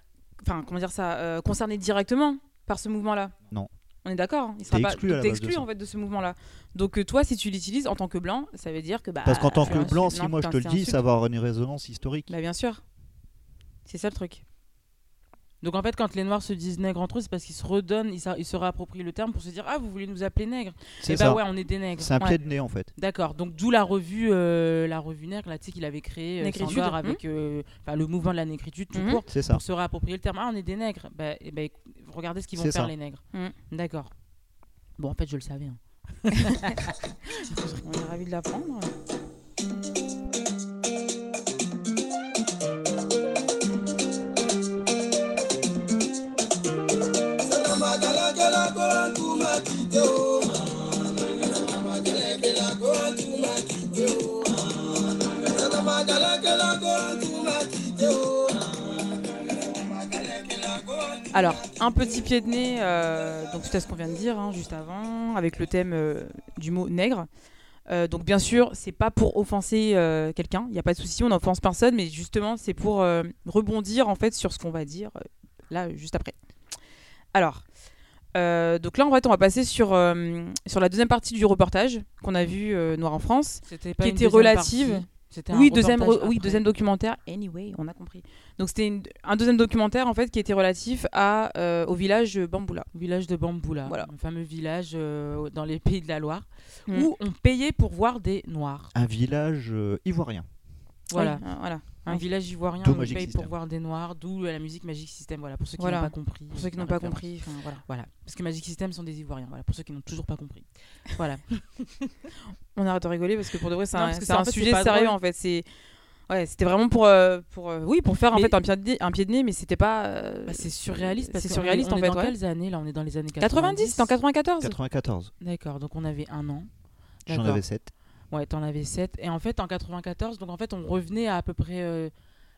enfin, comment dire ça, euh, concerné directement par ce mouvement-là. Non. On est d'accord. Il sera T'es pas. exclu exclu en fait de ce mouvement-là. Donc euh, toi, si tu l'utilises en tant que blanc, ça veut dire que bah. Parce qu'en tant que blanc, si non, moi je te le dis, ça va avoir une résonance historique. Bah bien sûr. C'est ça le truc. Donc en fait, quand les Noirs se disent nègres entre eux, c'est parce qu'ils se redonnent, ils, se réapproprient le terme pour se dire Ah, vous voulez nous appeler nègres C'est Eh ça. bah ouais, on est des nègres. C'est un Ouais. pied de nez, en fait. D'accord, donc d'où la revue, euh, la revue nègre, là, tu sais, qu'il avait créé, euh, hmm. avec euh, le mouvement de la négritude tout Mhm. court, C'est ça. pour se réapproprier le terme. Ah, on est des nègres. Bah, eh ben, regardez ce qu'ils vont faire, ça. les nègres. Mhm. D'accord. Bon, en fait, je le savais. hein. On est ravis de l'apprendre. Alors, un petit pied de nez, euh, donc c'est ce qu'on vient de dire hein, juste avant, avec le thème euh, du mot nègre. Euh, donc bien sûr, c'est pas pour offenser quelqu'un, il n'y a pas de souci, on n'offense personne, mais justement c'est pour rebondir en fait sur ce qu'on va dire là juste après. Alors, euh, donc là en fait on va passer sur, euh, sur la deuxième partie du reportage qu'on a vu euh, Noir en France. C'était Qui une était relative. un Oui deuxième, oui, deuxième documentaire. Anyway, on a compris. Donc c'était un deuxième documentaire en fait qui était relatif à, euh, au village Bamboula. Village de Bamboula, Voilà. le fameux village euh, dans les pays de la Loire, Mm. où on payait pour voir des Noirs. Un village euh, ivoirien. Voilà. Oui, voilà. Un village ivoirien on paye pour voir des Noirs, d'où la musique Magic System. Voilà, pour ceux qui Voilà. n'ont pas compris. Pour ceux qui n'ont pas référence. compris, enfin, voilà. Voilà, parce que Magic System sont des Ivoiriens. Voilà, pour ceux qui n'ont toujours pas compris. Voilà. On arrête de rigoler parce que pour de vrai, c'est un, fait, sujet sérieux drôle. en fait. C'est ouais, c'était vraiment pour euh, pour euh, oui pour faire en fait un pied de nez, un pied de nez, mais c'était pas. euh, Bah, c'est surréaliste parce c'est surréaliste on est en fait. dans ouais. quelles années là? On est dans les années 90, c'était en 94. 94. D'accord, donc on avait un an. J'en avais 7. Ouais, t'en avais 7. Et en fait, en 94, donc en fait, on revenait à à peu près euh,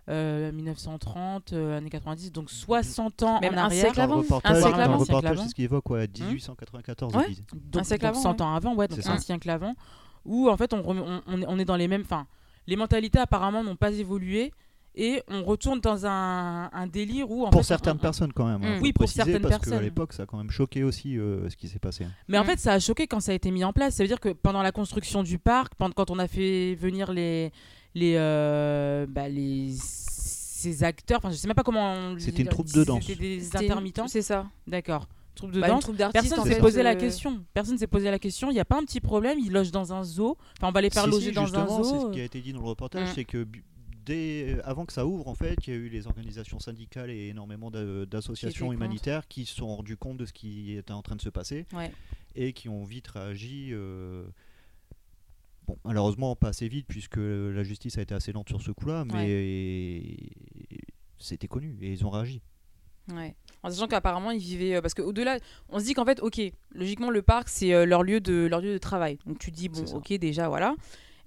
euh, 1930, euh, années 90, donc 60 ans Même en un arrière. siècle avant. Un siècle dans le avant. Un siècle reportage, avant. c'est ce qu'il évoque, ouais, 1894, Ouais. ils disent. Donc, Un siècle donc avant, 100 ouais. ans avant, ouais, donc un siècle avant, où en fait, on, rem- on, on est, on est dans les mêmes. Enfin, les mentalités apparemment n'ont pas évolué. Et on retourne dans un, un délire où en Pour fait, certaines on- personnes, quand même. hein, Mm. Oui, pour certaines parce qu'à personnes. l'époque, ça a quand même choqué aussi euh, ce qui s'est passé. Mais en Mm. fait, ça a choqué quand ça a été mis en place. Ça veut dire que pendant la construction du parc, pendant, quand on a fait venir les, les, euh, bah, les ces acteurs, enfin, je sais même pas comment. on- C'était une troupe de danse. C'était des une- intermittents. C'est ça. D'accord. Troupe de Bah, danse. troupe. Personne s'est posé la euh, question. Personne s'est posé la question. Il n'y a pas un petit problème. Ils logent dans un zoo. Enfin, on va les faire Si, loger si, dans un justement, c'est zoo. ce qui a été dit dans le reportage, c'est que dès, euh, avant que ça ouvre, en fait, il y a eu les organisations syndicales et énormément d'a- d'associations humanitaires qui se sont rendus compte de ce qui était en train de se passer Ouais. et qui ont vite réagi. euh, Bon, malheureusement, pas assez vite puisque la justice a été assez lente sur ce coup-là, mais c'était connu et ils ont réagi. Ouais. En sachant qu'apparemment ils vivaient euh, parce qu'au-delà, on se dit qu'en fait, ok, logiquement le parc c'est leur lieu de leur lieu de travail. Donc tu dis bon, ok déjà voilà,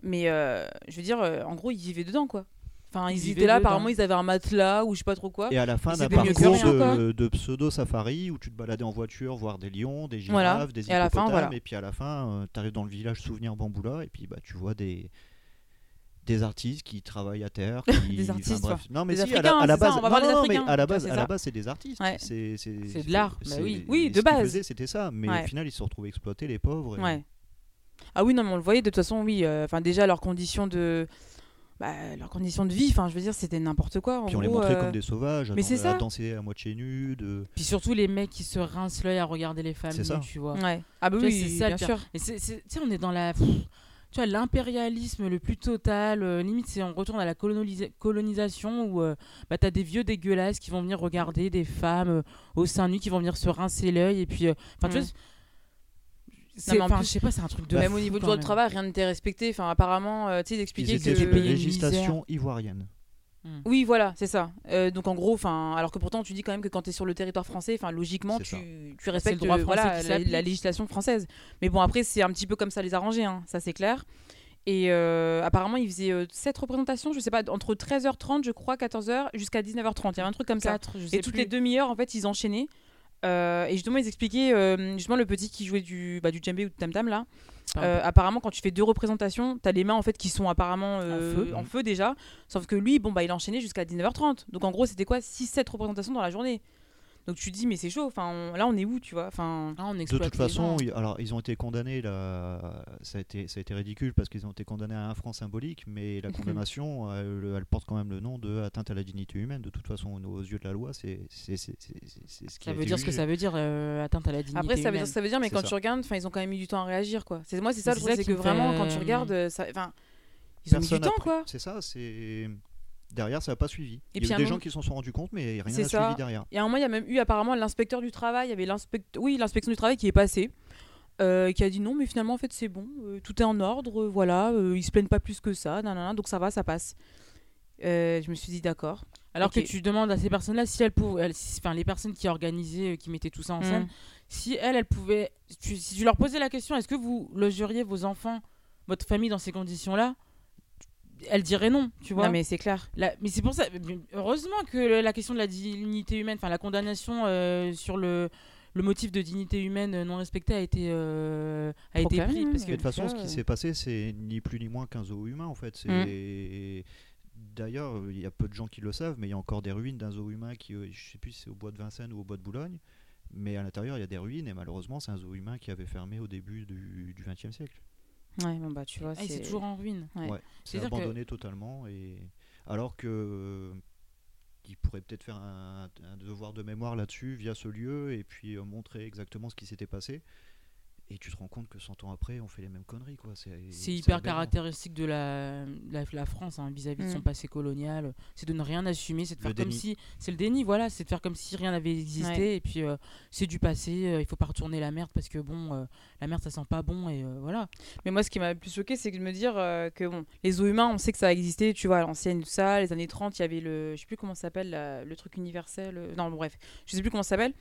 mais euh, je veux dire, en gros ils vivaient dedans quoi. Enfin ils, Ils étaient là, dedans. apparemment ils avaient un matelas ou je sais pas trop quoi. Et à la fin Et d'un parcours de, de pseudo-safari où tu te baladais en voiture, voir des lions, des giraves, Voilà. des Et à la fin, hippopotames, voilà. et puis à la fin, tu arrives dans le village Souvenir Bamboula, et puis bah, tu vois des, des artistes qui travaillent à terre. qui- Des enfin, artistes, bref. Non, mais Des si, à la, Africains, à la base, à la base, c'est à la ça. base, c'est des artistes. Ouais. C'est c'est- C'est de l'art, bah oui. Oui, de base. c'était ça, mais au final, ils se sont retrouvés exploités, les pauvres. et- Ouais. Ah oui non mais on le voyait de toute façon oui. euh, Enfin déjà leurs conditions de bah, leurs conditions de vie. Enfin je veux dire c'était n'importe quoi. En Puis on les montrait euh, comme des sauvages, mais c'est dan- à ça. danser à moitié nus. De... Puis surtout les mecs qui se rincent l'œil à regarder les femmes C'est ça. tu vois. Ouais. Ah bah Tu vois, oui c'est ça, bien sûr. Et tu sais, on est dans la. pff, Tu vois, l'impérialisme le plus total. euh, limite, c'est on retourne à la colonisa- colonisation où euh, bah, t'as des vieux dégueulasses qui vont venir regarder des femmes euh, au sein nu qui vont venir se rincer l'œil. Et puis. euh, Enfin, tu Mm. vois. C'est- mais en plus- je sais pas, c'est un truc de. Même fou au niveau du droit de même. travail rien n'était respecté. Enfin apparemment euh, tu sais ils Ils expliquaient étaient que une législation ivoirienne. Oui, voilà, c'est ça. Euh, donc en gros, enfin, alors que pourtant tu dis quand même que quand tu es sur le territoire français, enfin logiquement tu, tu respectes le droit euh, français voilà, qui la, législation française. Mais bon après c'est un petit peu comme ça les arranger, hein, ça c'est clair. Et euh, apparemment, il faisait 7 représentations, je sais pas, entre 13h30, je crois, 14h, jusqu'à 19h30. Il y avait un truc comme ça. Quatre, je sais Et toutes plus. les demi-heures, en fait, ils enchaînaient. Euh, et justement, ils expliquaient, euh, justement, le petit qui jouait du, bah, du djembé ou du tam-tam, là. Euh, apparemment, quand tu fais deux représentations, t'as les mains, en fait, qui sont apparemment feu. en feu déjà. Sauf que lui, bon, bah, il enchaînait jusqu'à 19h30. Donc, en gros, c'était quoi 6-7 représentations dans la journée. Donc, tu te dis, mais c'est chaud. Enfin, on- là, on est où, tu vois Enfin, Ah, on De toute façon, gens. alors ils ont été condamnés là, ça a été ça a été ridicule parce qu'ils ont été condamnés à un franc symbolique, mais la condamnation, elle, elle porte quand même le nom de atteinte à la dignité humaine. De toute façon, aux yeux de la loi, c'est ce qui Ça a veut dire ce que ça veut dire, euh, atteinte à la dignité Après, ça veut, dire, ça veut dire, mais quand ça. tu regardes, enfin, ils ont quand même eu du temps à réagir, quoi. C'est moi, c'est ça le truc, c'est que me vraiment, quand tu euh, regardes, euh, ça, enfin, ils ont mis du temps, quoi. C'est ça, c'est derrière ça n'a pas suivi. Et il y a eu des moment- gens qui s'en sont rendus compte, mais rien n'a suivi derrière. Et à un moment, il y a même eu apparemment l'inspecteur du travail, il y avait oui, l'inspection du travail qui est passée, euh, qui a dit non, mais finalement, en fait, c'est bon, euh, tout est en ordre, euh, voilà, euh, ils se plaignent pas plus que ça, nanana, donc ça va, ça passe. Euh, je me suis dit d'accord. Alors que tu demandes à ces personnes-là si elles pouvaient, elles- si- enfin les personnes qui organisaient, qui mettaient tout ça en scène, Mm. si elles, elles pouvaient, tu- si tu leur posais la question, est-ce que vous logeriez vos enfants, votre famille dans ces conditions-là Elles diraient non, tu vois. Non, mais c'est clair. La- mais c'est pour ça, heureusement que la question de la dignité humaine, enfin la condamnation euh, sur le, le motif de dignité humaine non respectée a été, euh, a été pris. Parce Et que de toute façon, ce qui euh, s'est passé, c'est ni plus ni moins qu'un zoo humain en fait. C'est D'ailleurs, il y a peu de gens qui le savent, mais il y a encore des ruines d'un zoo humain qui, euh, je sais plus si c'est au bois de Vincennes ou au bois de Boulogne, mais à l'intérieur il y a des ruines et malheureusement c'est un zoo humain qui avait fermé au début du XXe siècle. Ouais, bon, bah, tu vois, Ah, c'est toujours en ruine. Ouais. Ouais, c'est que- abandonné totalement et alors que euh, il pourrait peut-être faire un, un devoir de mémoire là-dessus via ce lieu et puis euh, montrer exactement ce qui s'était passé. Et tu te rends compte que 100 ans après, on fait les mêmes conneries quoi. C'est C'est hyper aberrant. caractéristique de la, la, la France hein, vis-à-vis de son Mm. passé colonial. C'est de ne rien assumer, c'est de Le faire comme déni. si. C'est le déni, voilà, c'est de faire comme si rien n'avait existé. Ouais. Et puis euh, c'est du passé, euh, il faut pas retourner la merde parce que bon, euh, la merde ça sent pas bon et euh, voilà. Mais moi, ce qui m'a le plus choqué, c'est de me dire euh, que bon, les zoos humains, on sait que ça a existé, tu vois, à l'ancienne, tout ça, les années 30, il y avait le, je sais plus comment ça s'appelle, la- le truc universel, euh, non, bon, bref, je sais plus comment ça s'appelle.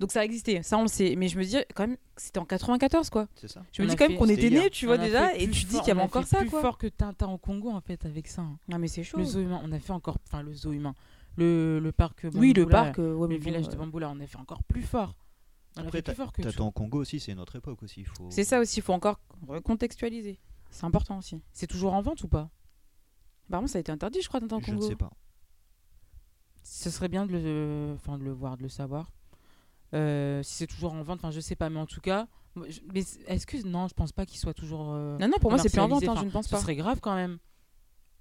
Donc ça a existé, ça on le sait. Mais je me dis, quand même, c'était en 94, quoi. C'est ça. Je me On dis quand même qu'on était nés, tu vois, déjà, et plus tu dis qu'il y avait on a encore fait ça, plus quoi. fort que Tintin au Congo en fait avec ça. hein. Non, mais c'est chaud. Le zoo humain, on a fait encore, enfin le zoo humain, le, le parc. oui, le Bamboula, parc, euh, ouais, le bon, village de euh, Bamboula, on a fait encore plus fort. On a Après, fait plus fort que tout. T'attends au Congo aussi, c'est notre époque aussi. Faut... C'est ça aussi, il faut encore recontextualiser. C'est important aussi. C'est toujours en vente ou pas? Apparemment, ça a été interdit, je crois, dans le Je ne Congo. sais pas. Ce serait bien de le, enfin, de le voir, de le savoir. Euh, si c'est toujours en vente, enfin je sais pas, mais en tout cas, je- mais est-ce que non, je pense pas qu'il soit toujours. euh, Non, non, pour moi, c'est plus en vente, hein, je ne pense Ce pas. serait grave quand même.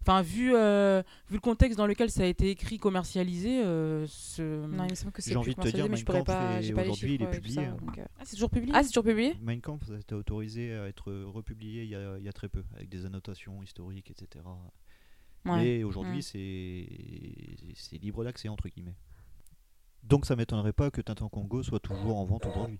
Enfin, vu, euh, vu le contexte dans lequel ça a été écrit, commercialisé, euh, ce... Non, il me semble que c'est J'ai plus envie de te dire, mais je pourrais pas, est- j'ai pas les aujourd'hui, il est publié, ça, hein. donc, euh. Ah, c'est toujours publié Ah, c'est toujours publié? Mein Kampf a été autorisé à être republié il y a, il y a très peu, avec des annotations historiques, etc. Ouais. Mais aujourd'hui, Mm. c'est c'est libre d'accès, entre guillemets. Donc ça m'étonnerait pas que Tintin Congo soit toujours en vente aujourd'hui.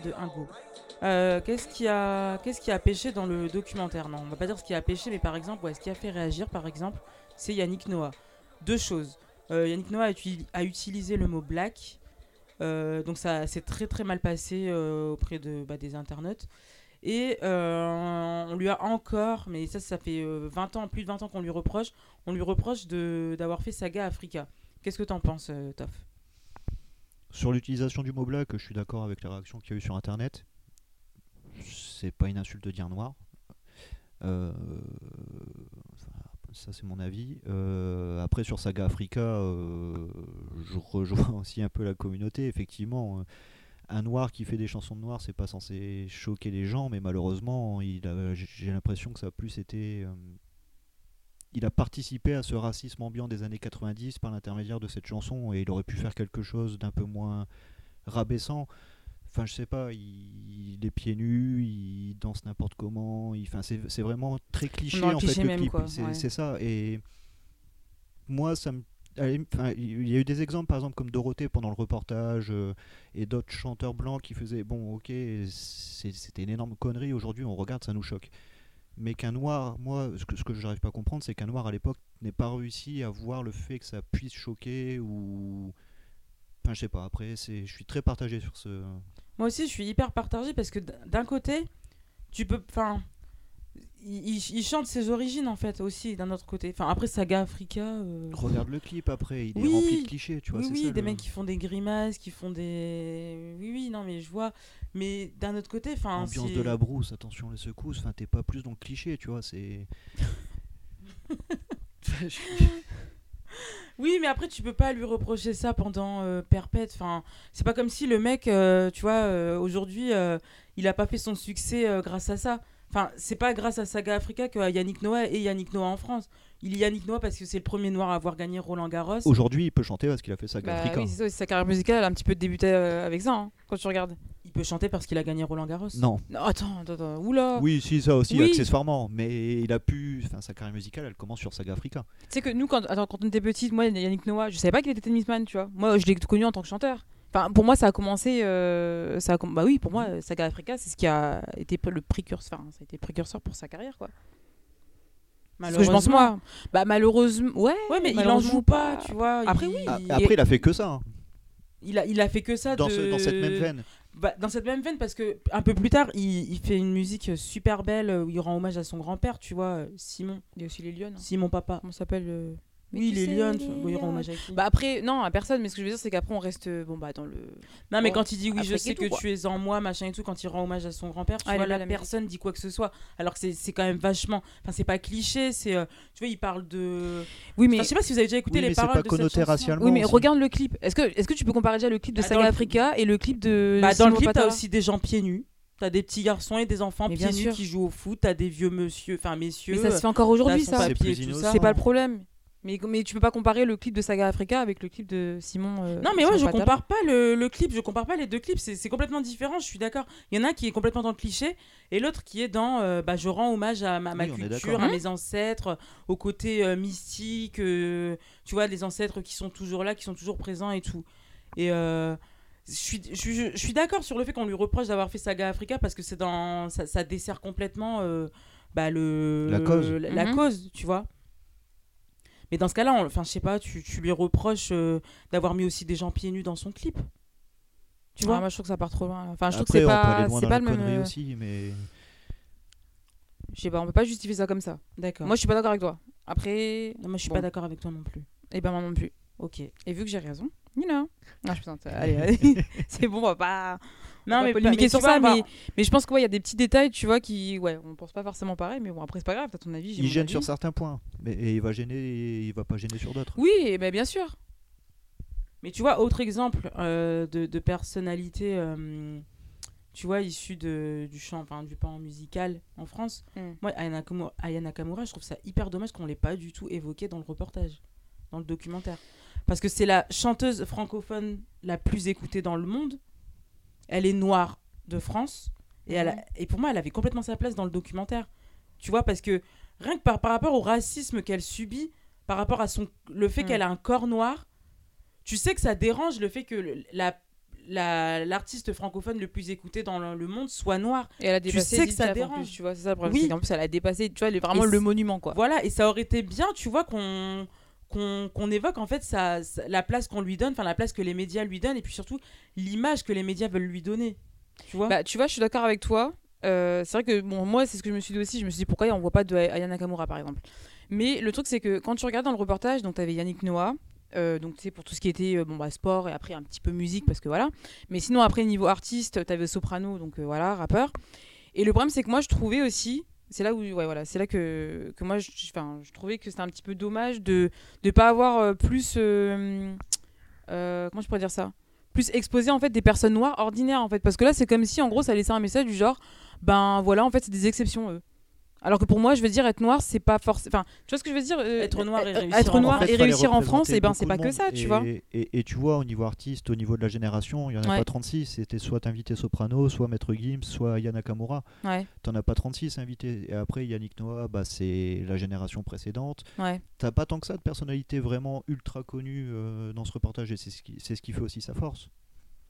My life I has to fight, nigga. All's my life I hard times like yeah, bad trips like yeah. Nazareth, I'm fucked up, homie, you fucked up, but if God got us, then we gon' be alright. 3, 2, 1, go. Euh, qu'est-ce qui a qu'est-ce qui a pêché dans le documentaire? Non, on va pas dire ce qui a pêché, mais par exemple, ouais, ce qui a fait réagir, par exemple, c'est Yannick Noah. Deux choses. Euh, Yannick Noah a, uti- a utilisé le mot black, euh, donc ça s'est très très mal passé auprès bah, des internautes. Et on lui a encore, mais ça, ça fait euh, 20 ans, plus de 20 ans qu'on lui reproche, on lui reproche d'avoir fait Saga Africa. Qu'est-ce que t'en penses, Toff Sur l'utilisation du mot black, je suis d'accord avec les réactions qu'il y a eu sur Internet. C'est pas une insulte de dire noir. Euh, ça c'est mon avis. Euh, après sur Saga Africa, euh, je rejoins aussi un peu la communauté. Effectivement, un noir qui fait des chansons de noir, c'est pas censé choquer les gens, mais malheureusement, j'ai l'impression que ça a plus été. il a participé à ce racisme ambiant des années 90 par l'intermédiaire de cette chanson et il aurait pu faire quelque chose d'un peu moins rabaissant. Enfin, je sais pas, il, il est pieds nus, il danse n'importe comment. il- Enfin, c'est c'est vraiment très cliché en fait le clip. quoi, C'est ouais. c'est ça. Et moi, ça me enfin, il y a eu des exemples, par exemple, comme Dorothée pendant le reportage euh, et d'autres chanteurs blancs qui faisaient bon, ok, c'est- c'était une énorme connerie. Aujourd'hui, on regarde, ça nous choque. Mais qu'un noir, moi, ce que, ce que je n'arrive pas à comprendre, c'est qu'un noir à l'époque n'ait pas réussi à voir le fait que ça puisse choquer ou. Enfin, je sais pas. Après, c'est, je suis très partagé sur ce. Moi aussi, je suis hyper partagée parce que d'un côté, tu peux. Enfin. Il, il- il chante ses origines en fait aussi d'un autre côté. Enfin après Saga Africa. euh, Regarde le clip après, il est Oui. rempli de clichés, tu vois. oui oui, ça, des le- mecs qui font des grimaces, qui font des. Oui oui non mais je vois. Mais d'un autre côté, enfin. Ambiance de la brousse, attention les secousses, enfin t'es pas plus dans le cliché, tu vois, c'est. Oui, mais après, tu peux pas lui reprocher ça pendant euh, perpète. Enfin, c'est pas comme si le mec, euh, tu vois, euh, aujourd'hui, euh, il a pas fait son succès grâce à ça. Enfin, c'est pas grâce à Saga Africa a Yannick Noah et Yannick Noah en France. Il a Yannick Noah parce que c'est le premier noir à avoir gagné Roland Garros. Aujourd'hui, il peut chanter parce qu'il a fait ça Bah africain. oui, c'est ça, sa carrière musicale, elle a un petit peu débuté avec ça, hein, quand tu regardes. Il peut chanter parce qu'il a gagné Roland Garros. Non. Non, attends, attends, attends, oula. Oui, si, ça aussi, Oui. accessoirement. Mais il a pu. Enfin, sa carrière musicale, elle commence sur Saga Africa. Tu sais que nous, quand, attends, quand on était petite, moi, Yannick Noah, je savais pas qu'il était tennisman, tu vois. Moi, je l'ai connu en tant que chanteur. Enfin, pour moi, ça a commencé. euh, ça a com- bah oui, pour moi, Saga Africa, c'est ce qui a été le précurseur. Enfin, ça a été le précurseur pour sa carrière, quoi. C'est ce que je pense, moi. Bah, malheureusement. Ouais, Ouais, mais il en malheureusement joue pas, tu vois. Après, il- oui. Ah, Après, il a fait que ça. hein, il a, il a fait que ça dans, de... ce- dans cette même veine. Bah, dans cette même veine, parce que un peu plus tard, il, il fait une musique super belle euh, où il rend hommage à son grand-père, tu vois, euh, Simon. Il y a aussi les Lyonnes. Simon Papa. Comment s'appelle euh, mais Oui, les Lions, hommage à qui Bah après, non, à personne, mais ce que je veux dire, c'est qu'après, on reste euh, bon, bah, dans le. Non, mais bon, quand il dit oui, je sais que tout, tu es en moi, machin et tout, quand il rend hommage à son grand-père, tu Ah, vois, là, la musique. personne dit quoi que ce soit. Alors que c'est- c'est quand même vachement. Enfin, c'est pas cliché, c'est. euh, Tu vois, il parle de. Oui, mais. Enfin, je sais pas si vous avez déjà écouté Oui, les paroles pas de cette connoté chanson. racialement. Oui, mais aussi. regarde le clip. Est-ce que, est que tu peux comparer déjà le clip de Bah, Saga Africa et le clip de. Bah, dans le clip, t'as aussi des gens pieds nus. T'as des petits garçons et des enfants pieds nus qui jouent au foot. T'as des vieux monsieur, enfin messieurs. Mais ça se fait encore aujourd'hui, ça. C'est pas le problème. Mais, mais tu peux pas comparer le clip de Saga Africa avec le clip de Simon. euh, Non mais ouais, Simon je Patara. compare pas le, le clip, je compare pas les deux clips, c'est c'est complètement différent, je suis d'accord. Il y en a un qui est complètement dans le cliché et l'autre qui est dans euh, bah, je rends hommage à ma, Oui, culture, à Hein mes ancêtres, au côté euh, mystique, euh, tu vois, les ancêtres qui sont toujours là, qui sont toujours présents et tout. Et euh, je suis, je, suis- je suis d'accord sur le fait qu'on lui reproche d'avoir fait Saga Africa parce que c'est dans ça, ça dessert complètement euh, bah, le, La cause. la, Mhm. cause, tu vois. Mais dans ce cas-là, enfin, je sais pas, tu, tu lui reproches euh, d'avoir mis aussi des gens pieds nus dans son clip. Tu Ah, vois moi je trouve que ça part trop loin. Enfin, je trouve que c'est pas, c'est dans pas la le même. euh, aussi, mais. Je sais pas, on peut pas justifier ça comme ça. D'accord. Moi je suis pas d'accord avec toi. Après, Non, moi, je suis Bon. pas d'accord avec toi non plus. et ben moi non plus. Ok. Et vu que j'ai raison, you know. Ah, putain, t'as- allez, allez. c'est bon, on va pas. Non, mais polémiquer sur ça, mais, mais je pense qu'il y a des petits détails, tu vois, qui, ouais, on pense pas forcément pareil, mais bon, après c'est pas grave, t'as ton avis, Il gêne avis. sur certains points, mais et il va gêner, il va pas gêner sur d'autres. Oui, eh ben, bien sûr. Mais tu vois, autre exemple euh, de, de personnalité, euh, tu vois, issue de, du chant, enfin du pan musical en France. Mm. Moi, Aya Nakamura, Aya Nakamura, je trouve ça hyper dommage qu'on l'ait pas du tout évoqué dans le reportage, dans le documentaire. Parce que c'est la chanteuse francophone la plus écoutée dans le monde. Elle est noire de France. Et, elle a- et pour moi, elle avait complètement sa place dans le documentaire. Tu vois, parce que rien que par, par rapport au racisme qu'elle subit, par rapport à son, le fait qu'elle a un corps noir, tu sais que ça dérange le fait que le- la la- l'artiste francophone le plus écouté dans le, le monde soit noir. Et elle a dépassé sais que ça en dérange. plus, tu vois, c'est ça le problème. Oui. qu'en plus, elle a dépassé, tu vois, elle est vraiment Et le monument, quoi. Voilà, et ça aurait été bien, tu vois, qu'on qu'on évoque en fait sa, la place qu'on lui donne, enfin la place que les médias lui donnent, et puis surtout l'image que les médias veulent lui donner. Tu vois? Bah, tu vois, je suis d'accord avec toi. Euh, c'est vrai que bon, moi, c'est ce que je me suis dit aussi. Je me suis dit pourquoi on voit pas de Aya Nakamura, par exemple? Mais le truc, c'est que quand tu regardes dans le reportage, donc tu avais Yannick Noah. euh, donc, sais, pour tout ce qui était euh, bon, bah, sport et après un petit peu musique, parce que voilà. Mais sinon, après, niveau artiste, tu avais Soprano, donc voilà, rappeur. Et le problème, c'est que moi, je trouvais aussi. C'est là où, ouais, voilà, c'est là que, que moi, je, je trouvais que c'était un petit peu dommage de ne pas avoir euh, plus. euh, euh, comment je pourrais dire ça? Plus exposer en fait des personnes noires ordinaires en fait parce que là c'est comme si en gros ça laissait un message du genre ben voilà en fait c'est des exceptions eux Alors que pour moi, je veux dire, être noir, c'est pas forcément. Enfin, tu vois ce que je veux dire euh, Être noir et euh, réussir Être en noir En fait, et réussir en France, et ben c'est pas que ça, tu Et- vois. Et, et tu vois, au niveau artiste, au niveau de la génération, il n'y en a Ouais. pas 36. C'était soit invité Soprano, soit Maître Gims, soit Yana Nakamura. Ouais, T'en as pas 36 invités. Et après, Yannick Noah, bah, c'est la génération précédente. ouais. T'as pas tant que ça de personnalités vraiment ultra connues euh, dans ce reportage et c'est ce, qui, c'est ce qui fait aussi sa force.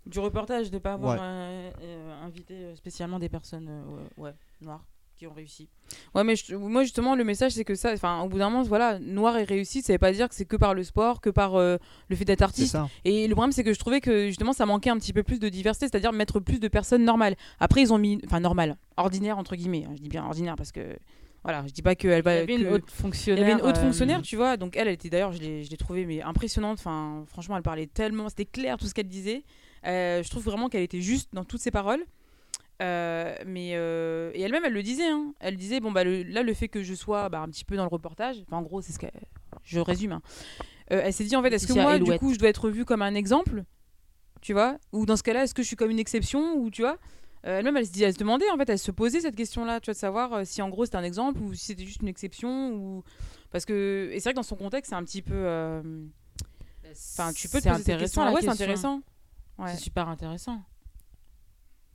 Du reportage, de pas avoir Ouais. euh, euh, invité spécialement des personnes euh, noires qui ont réussi. Ouais, mais je- moi, justement, le message, c'est que ça, enfin, au bout d'un moment, voilà, noir et réussite, ça veut pas dire que c'est que par le sport, que par euh, le fait d'être artiste. Et le problème, c'est que je trouvais que justement, ça manquait un petit peu plus de diversité, c'est-à-dire mettre plus de personnes normales. Après, ils ont mis, enfin, normales, ordinaires, entre guillemets. hein, Je dis bien ordinaire parce que, voilà, je dis pas qu'elle Il va. y avait une haute Il fonctionnaire. y avait une haute euh, fonctionnaire, tu vois. Donc elle, elle était d'ailleurs, je l'ai, je l'ai trouvée mais impressionnante. Enfin, franchement, elle parlait tellement, c'était clair tout ce qu'elle disait. Euh, je trouve vraiment qu'elle était juste dans toutes ses paroles. Euh, mais euh, et elle-même, elle le disait. hein. Elle disait bon bah le- là, le fait que je sois bah, un petit peu dans le reportage. En gros, c'est ce que je résume. hein. Euh, elle s'est dit en fait, est-ce que moi, du coup, je dois être vue comme un exemple, tu vois? Ou dans ce cas-là, est-ce que je suis comme une exception ou tu vois? Elle-même, elle se, dit, elle se demandait, en fait, elle se posait cette question-là, tu vois, de savoir si en gros c'était un exemple ou si c'était juste une exception ou parce que et c'est vrai que dans son contexte, c'est un petit peu, euh, enfin, tu peux te C'est poser cette intéressant, question. Ouais, c'est intéressant. Ouais. C'est super intéressant.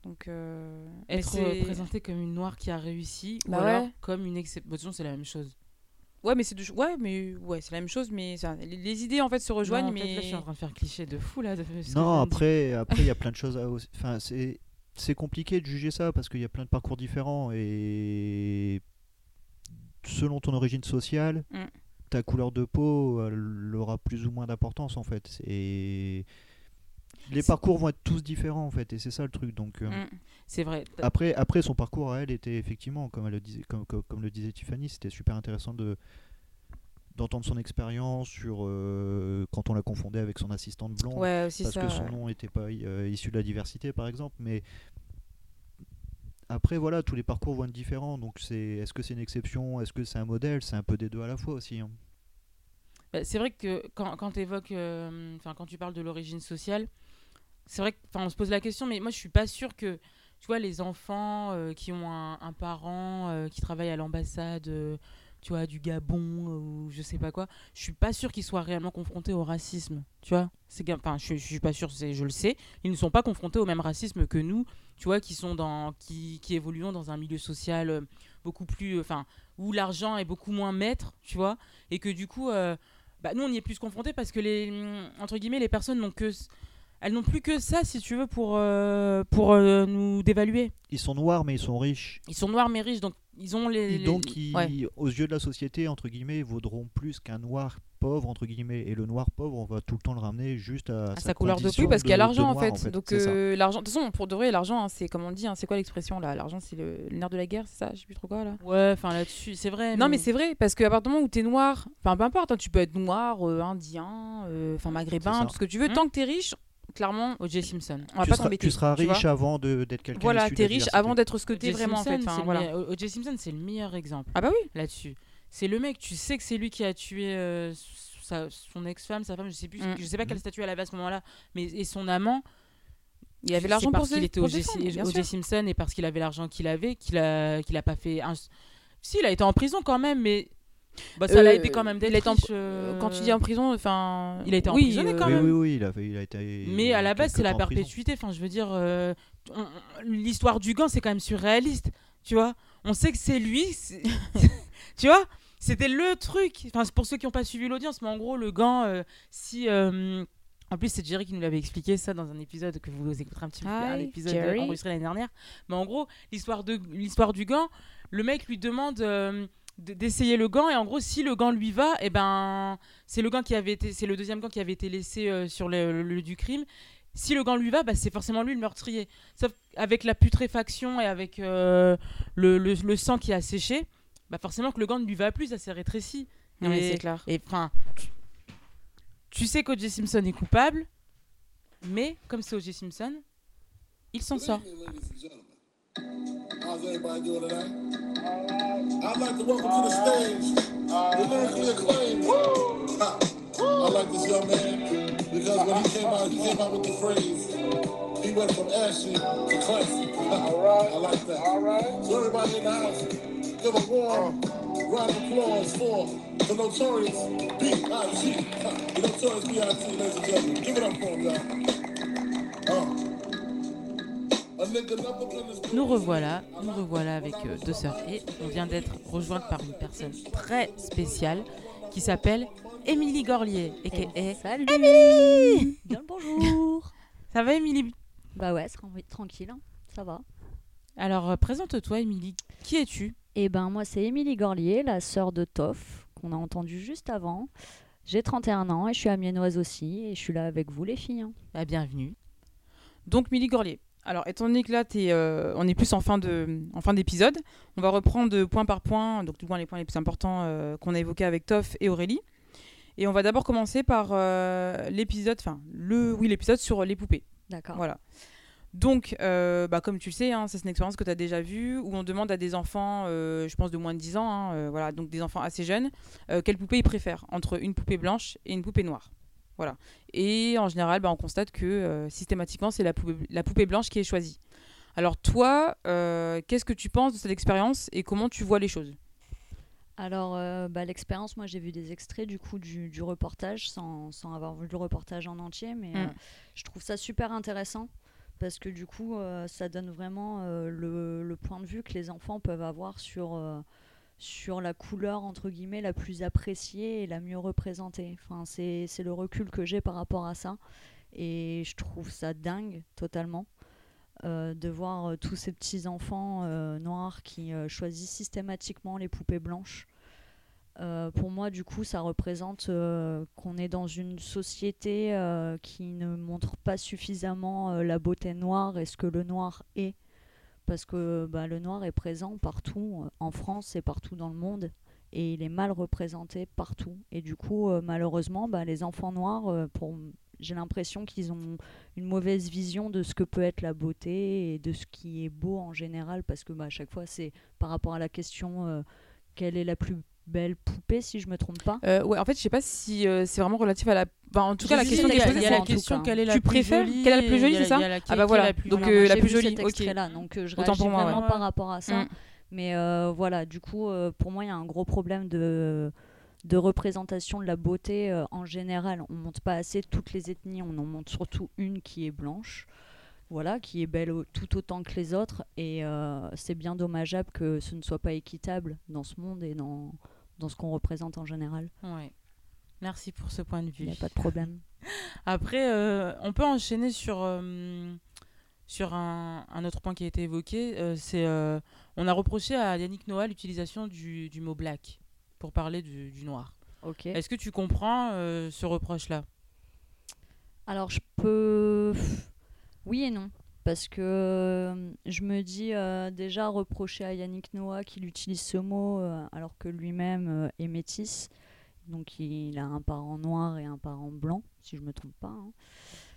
Donc, euh, Être c'est- présentée comme une noire qui a réussi Bah ou alors ouais. comme une exception. De toute façon, c'est la même chose. ouais, mais c'est de- ouais, mais ouais, c'est la même chose, mais ça- les, les idées en fait se rejoignent, Non, mais là, je suis en train de faire cliché de fou là. de- Non, après, après il y a plein de choses à. aussi- Enfin, c'est c'est compliqué de juger ça parce qu'il y a plein de parcours différents et selon ton origine sociale, Mm. ta couleur de peau elle aura plus ou moins d'importance en fait. Et les parcours vont être tous différents en fait et c'est ça le truc. Donc euh, Mm. C'est vrai. après, après son parcours à elle était effectivement comme elle le disait, comme, comme, comme le disait Tiffany, c'était super intéressant de d'entendre son expérience sur euh, quand on la confondait avec son assistante blonde ouais, aussi parce ça. que son ouais. nom n'était pas euh, issu de la diversité par exemple mais après voilà tous les parcours vont être différents donc c'est est-ce que c'est une exception est-ce que c'est un modèle c'est un peu des deux à la fois aussi hein. Bah, c'est vrai que quand, quand, évoques, enfin, quand tu parles de l'origine sociale, c'est vrai qu'on se pose la question, mais moi je suis pas sûre que, tu vois, les enfants euh, qui ont un, parent euh, qui travaille à l'ambassade, euh, tu vois, du Gabon ou je sais pas quoi, je suis pas sûre qu'ils soient réellement confrontés au racisme, tu vois. C'est, enfin, je, je suis pas sûre, je le sais, ils ne sont pas confrontés au même racisme que nous, tu vois, qui sont dans, qui, qui évoluons dans un milieu social beaucoup plus, enfin, où l'argent est beaucoup moins maître, tu vois, et que du coup. bah, nous on y est plus confrontés parce que les hum, entre guillemets les personnes n'ont que elles n'ont plus que ça si tu veux pour euh, pour euh, nous dévaluer ils sont noirs mais ils sont riches ils sont noirs mais riches donc ils ont les, et les- donc ils, ouais. aux yeux de la société entre guillemets vaudront plus qu'un noir pauvre entre guillemets et le noir pauvre on va tout le temps le ramener juste à, à sa couleur de peau parce qu'il y a l'argent en fait. Donc euh, l'argent, de toute façon, pour de vrai, l'argent, hein, c'est comme on dit, hein, c'est quoi l'expression là? L'argent, c'est le, le nerf de la guerre, c'est ça? Je sais plus trop quoi là. ouais enfin là-dessus c'est vrai Non mais c'est vrai parce qu'à partir du moment où t'es noir, enfin peu importe, hein, tu peux être noir, euh, indien, enfin maghrébin, tout ce que tu veux, Hmm. tant que t'es riche, clairement, O.J. Simpson on va tu pas seras, t'embêter. tu seras tu riche avant de- d'être quelqu'un Voilà, t'es riche avant d'être ce que t'es O.J. vraiment en fait. Simpson, enfin, c'est le voilà. meilleur- O.J. Simpson c'est le meilleur exemple Ah bah oui. là-dessus c'est le mec tu sais que c'est lui qui a tué euh, sa- son ex-femme sa femme je sais plus Mm. je sais pas quel statut elle avait à ce moment-là mais et son amant Il avait C'est l'argent pour parce qu'il était O.J. Simpson et parce qu'il avait l'argent qu'il avait, qu'il a, qu'il a pas fait. Un... Si, il a été en prison quand même, mais bah, ça l'a Euh, aidé quand même d'être riche, euh, Quand tu dis en prison, enfin. Il a été oui, emprisonné quand oui, même. oui, oui, il a, il a été. Mais à la base, c'est la perpétuité. Enfin, je veux dire, euh, l'histoire du gant, c'est quand même surréaliste. Tu vois On sait que c'est lui. tu vois C'était le truc. Enfin, c'est pour ceux qui n'ont pas suivi l'audience, mais en gros, le gant, euh, si. euh, en plus, c'est Jerry qui nous l'avait expliqué ça dans un épisode que vous écouterez un petit peu, un épisode enregistré l'année dernière. Mais en gros, l'histoire de l'histoire du gant, le mec lui demande euh, d'essayer le gant et en gros, si le gant lui va, et ben c'est le gant qui avait été, c'est le deuxième gant qui avait été laissé euh, sur le, le lieu du crime. Si le gant lui va, bah, c'est forcément lui le meurtrier. Sauf avec la putréfaction et avec euh, le, le- le sang qui a séché, bah forcément que le gant ne lui va plus, ça s'est rétréci. Non, mais Et- c'est clair. Et enfin, tu- tu sais qu'O.J. Simpson est coupable, mais comme c'est O.J. Simpson, il s'en sort. How's everybody doing tonight? I'd like to welcome to the stage the lyrically acclaimed. I like this young man because when he came out, he came out with the phrase. He went from ashy to classy. I like that. All right. So everybody in the house, give a warm round of applause for the notorious B.I.G. The notorious B.I.G. ladies and gentlemen. Give it up for him, y'all. Nous revoilà, nous revoilà avec euh, deux sœurs et on vient d'être rejointe par une personne très spéciale qui s'appelle Émilie Gorlier, aka Eh, Salut Émilie Bien le bonjour Ça va Émilie? Bah ouais, tranquille, hein. ça va. Alors euh, présente-toi Émilie, qui es-tu? Et ben moi c'est Émilie Gorlier, la sœur de Toff, qu'on a entendu juste avant. J'ai 31 ans et je suis amiénoise aussi et je suis là avec vous les filles. hein. Bah, Bienvenue. Donc Émilie Gorlier. Alors étant donné que là euh, on est plus en fin, de, en fin d'épisode, on va reprendre de point par point, donc du moins les points les plus importants euh, qu'on a évoqués avec Toff et Aurélie. Et on va d'abord commencer par euh, l'épisode, enfin le, oui l'épisode sur les poupées. D'accord. Voilà. Donc, bah, comme tu le sais, hein, c'est une expérience que tu as déjà vue, où on demande à des enfants, je pense de moins de 10 ans, hein, voilà, donc des enfants assez jeunes, quelle poupée ils préfèrent, entre une poupée blanche et une poupée noire. Voilà. Et en général, bah, on constate que euh, systématiquement, c'est la poupée, la poupée blanche qui est choisie. Alors toi, euh, qu'est-ce que tu penses de cette expérience et comment tu vois les choses? Alors euh, bah, l'expérience, moi j'ai vu des extraits du coup du, du reportage sans, sans avoir vu le reportage en entier, mais euh, Mm. je trouve ça super intéressant parce que du coup euh, ça donne vraiment le, le point de vue que les enfants peuvent avoir sur, sur la couleur entre guillemets la plus appréciée et la mieux représentée. Enfin, c'est le recul que j'ai par rapport à ça et je trouve ça dingue totalement. euh, de voir euh, tous ces petits enfants euh, noirs qui choisissent systématiquement les poupées blanches. Pour moi, du coup, ça représente qu'on est dans une société qui ne montre pas suffisamment la beauté noire et ce que le noir est. Parce que bah, le noir est présent partout, euh, en France et partout dans le monde, et il est mal représenté partout. Et du coup, euh, malheureusement, bah, les enfants noirs, euh, pour... j'ai l'impression qu'ils ont une mauvaise vision de ce que peut être la beauté et de ce qui est beau en général, parce que bah, à chaque fois, c'est par rapport à la question quelle est la plus belle poupée, si je me trompe pas. Ouais, en fait, je sais pas si c'est vraiment relatif à la. Enfin, en tout cas, la question qui est posée, c'est la question quelle est la Tu préfères Quelle est la plus jolie, c'est ça Ah bah voilà. Donc, jolie. euh, la plus jolie, ok. extrait-là, donc euh, je réagis pour moi, vraiment par rapport à ça. Mm. Mais euh, voilà, du coup, euh, pour moi, il y a un gros problème de, de représentation de la beauté euh, en général. On montre pas assez toutes les ethnies, on en montre surtout une qui est blanche, voilà, qui est belle au- tout autant que les autres. Et c'est bien dommageable que ce ne soit pas équitable dans ce monde et dans, dans ce qu'on représente en général. Ouais. Merci pour ce point de Il vue. n'y a pas de problème. Après, euh, on peut enchaîner sur, euh, sur un, un autre point qui a été évoqué. euh, c'est on a reproché à Yannick Noah l'utilisation du, du mot black pour parler du, du noir. Est-ce que tu comprends ce reproche-là? Alors je peux... Oui et non. Parce que je me dis déjà reprocher à Yannick Noah qu'il utilise ce mot alors que lui-même est métis. Donc il a un parent noir et un parent blanc, si je me trompe pas, hein,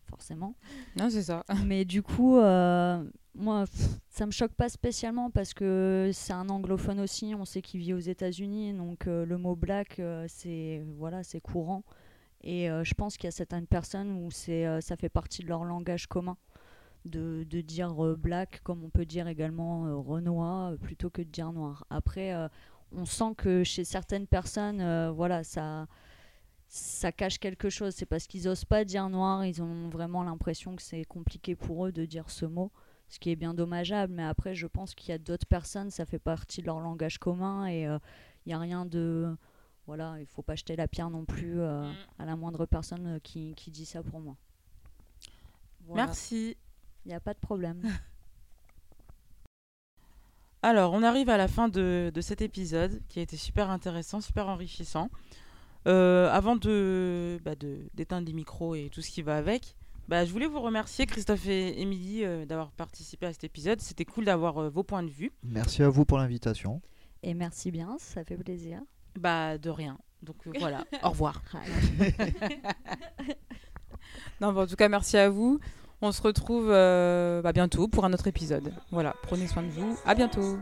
forcément. Non, c'est ça. Mais du coup, euh, moi, ça me choque pas spécialement parce que c'est un anglophone aussi. On sait qu'il vit aux États-Unis, donc euh, le mot black, euh, c'est voilà, c'est courant. Et je pense qu'il y a certaines personnes où c'est, ça fait partie de leur langage commun de, de dire black, comme on peut dire également renois, plutôt que de dire noir. Après, on sent que chez certaines personnes, euh, voilà, ça ça cache quelque chose. C'est parce qu'ils osent pas dire noir, ils ont vraiment l'impression que c'est compliqué pour eux de dire ce mot, ce qui est bien dommageable. Mais après, je pense qu'il y a d'autres personnes, ça fait partie de leur langage commun et il n'y a rien de. Voilà, il faut pas jeter la pierre non plus euh, Mm. à la moindre personne euh, qui, qui dit ça pour moi. Voilà. Merci. Il n'y a pas de problème. Alors, on arrive à la fin de, de cet épisode qui a été super intéressant, super enrichissant. Euh, avant de bah, de- d'éteindre les micros et tout ce qui va avec, bah, je voulais vous remercier, Christophe et Émilie, euh, d'avoir participé à cet épisode. C'était cool d'avoir euh, vos points de vue. Merci à vous pour l'invitation. et merci bien, ça fait plaisir. Bah, de rien. Donc euh, voilà, au revoir. Non, bah, en tout cas, merci à vous. On se retrouve euh, bah, bientôt pour un autre épisode. Voilà, prenez soin de vous. À bientôt.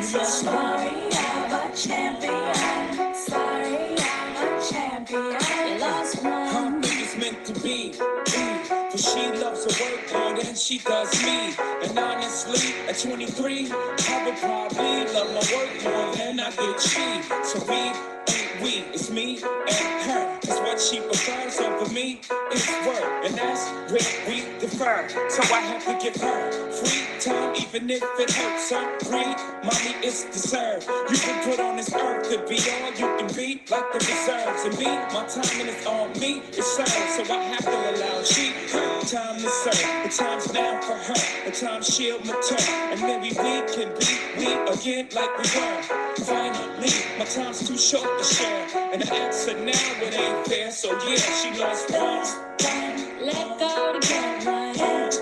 Sorry, I'm a champion. Sorry, I'm a champion. You lost one. It's meant to be. Cause she loves her work harder and she does me. And honestly, at 23, I would probably love my work more than I did she. So we we, it's me and her. Cause what she prefers over me eh, is work. And that's where we differ. So I have to give her free time, even if it hurts her. Free, mommy, it's deserved. You can put on this earth to be all you can be, like the reserves. And me, my timing is on me, it's served. So I have to allow she her time to serve. The time's now for her, the time she'll mature. And maybe we can be we again like we were. Finally, my time's too short the share. And the ex now it ain't fair. So yeah, she lost palms. Let go to get my head.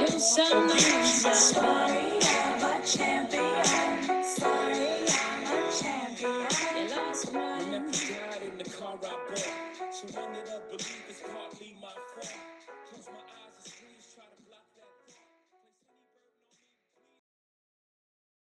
Lose someone. So, yeah, sorry, I'm a champion. I'm a champion. You lost one. Died in the car I bought, she ended up believing it's partly my fault.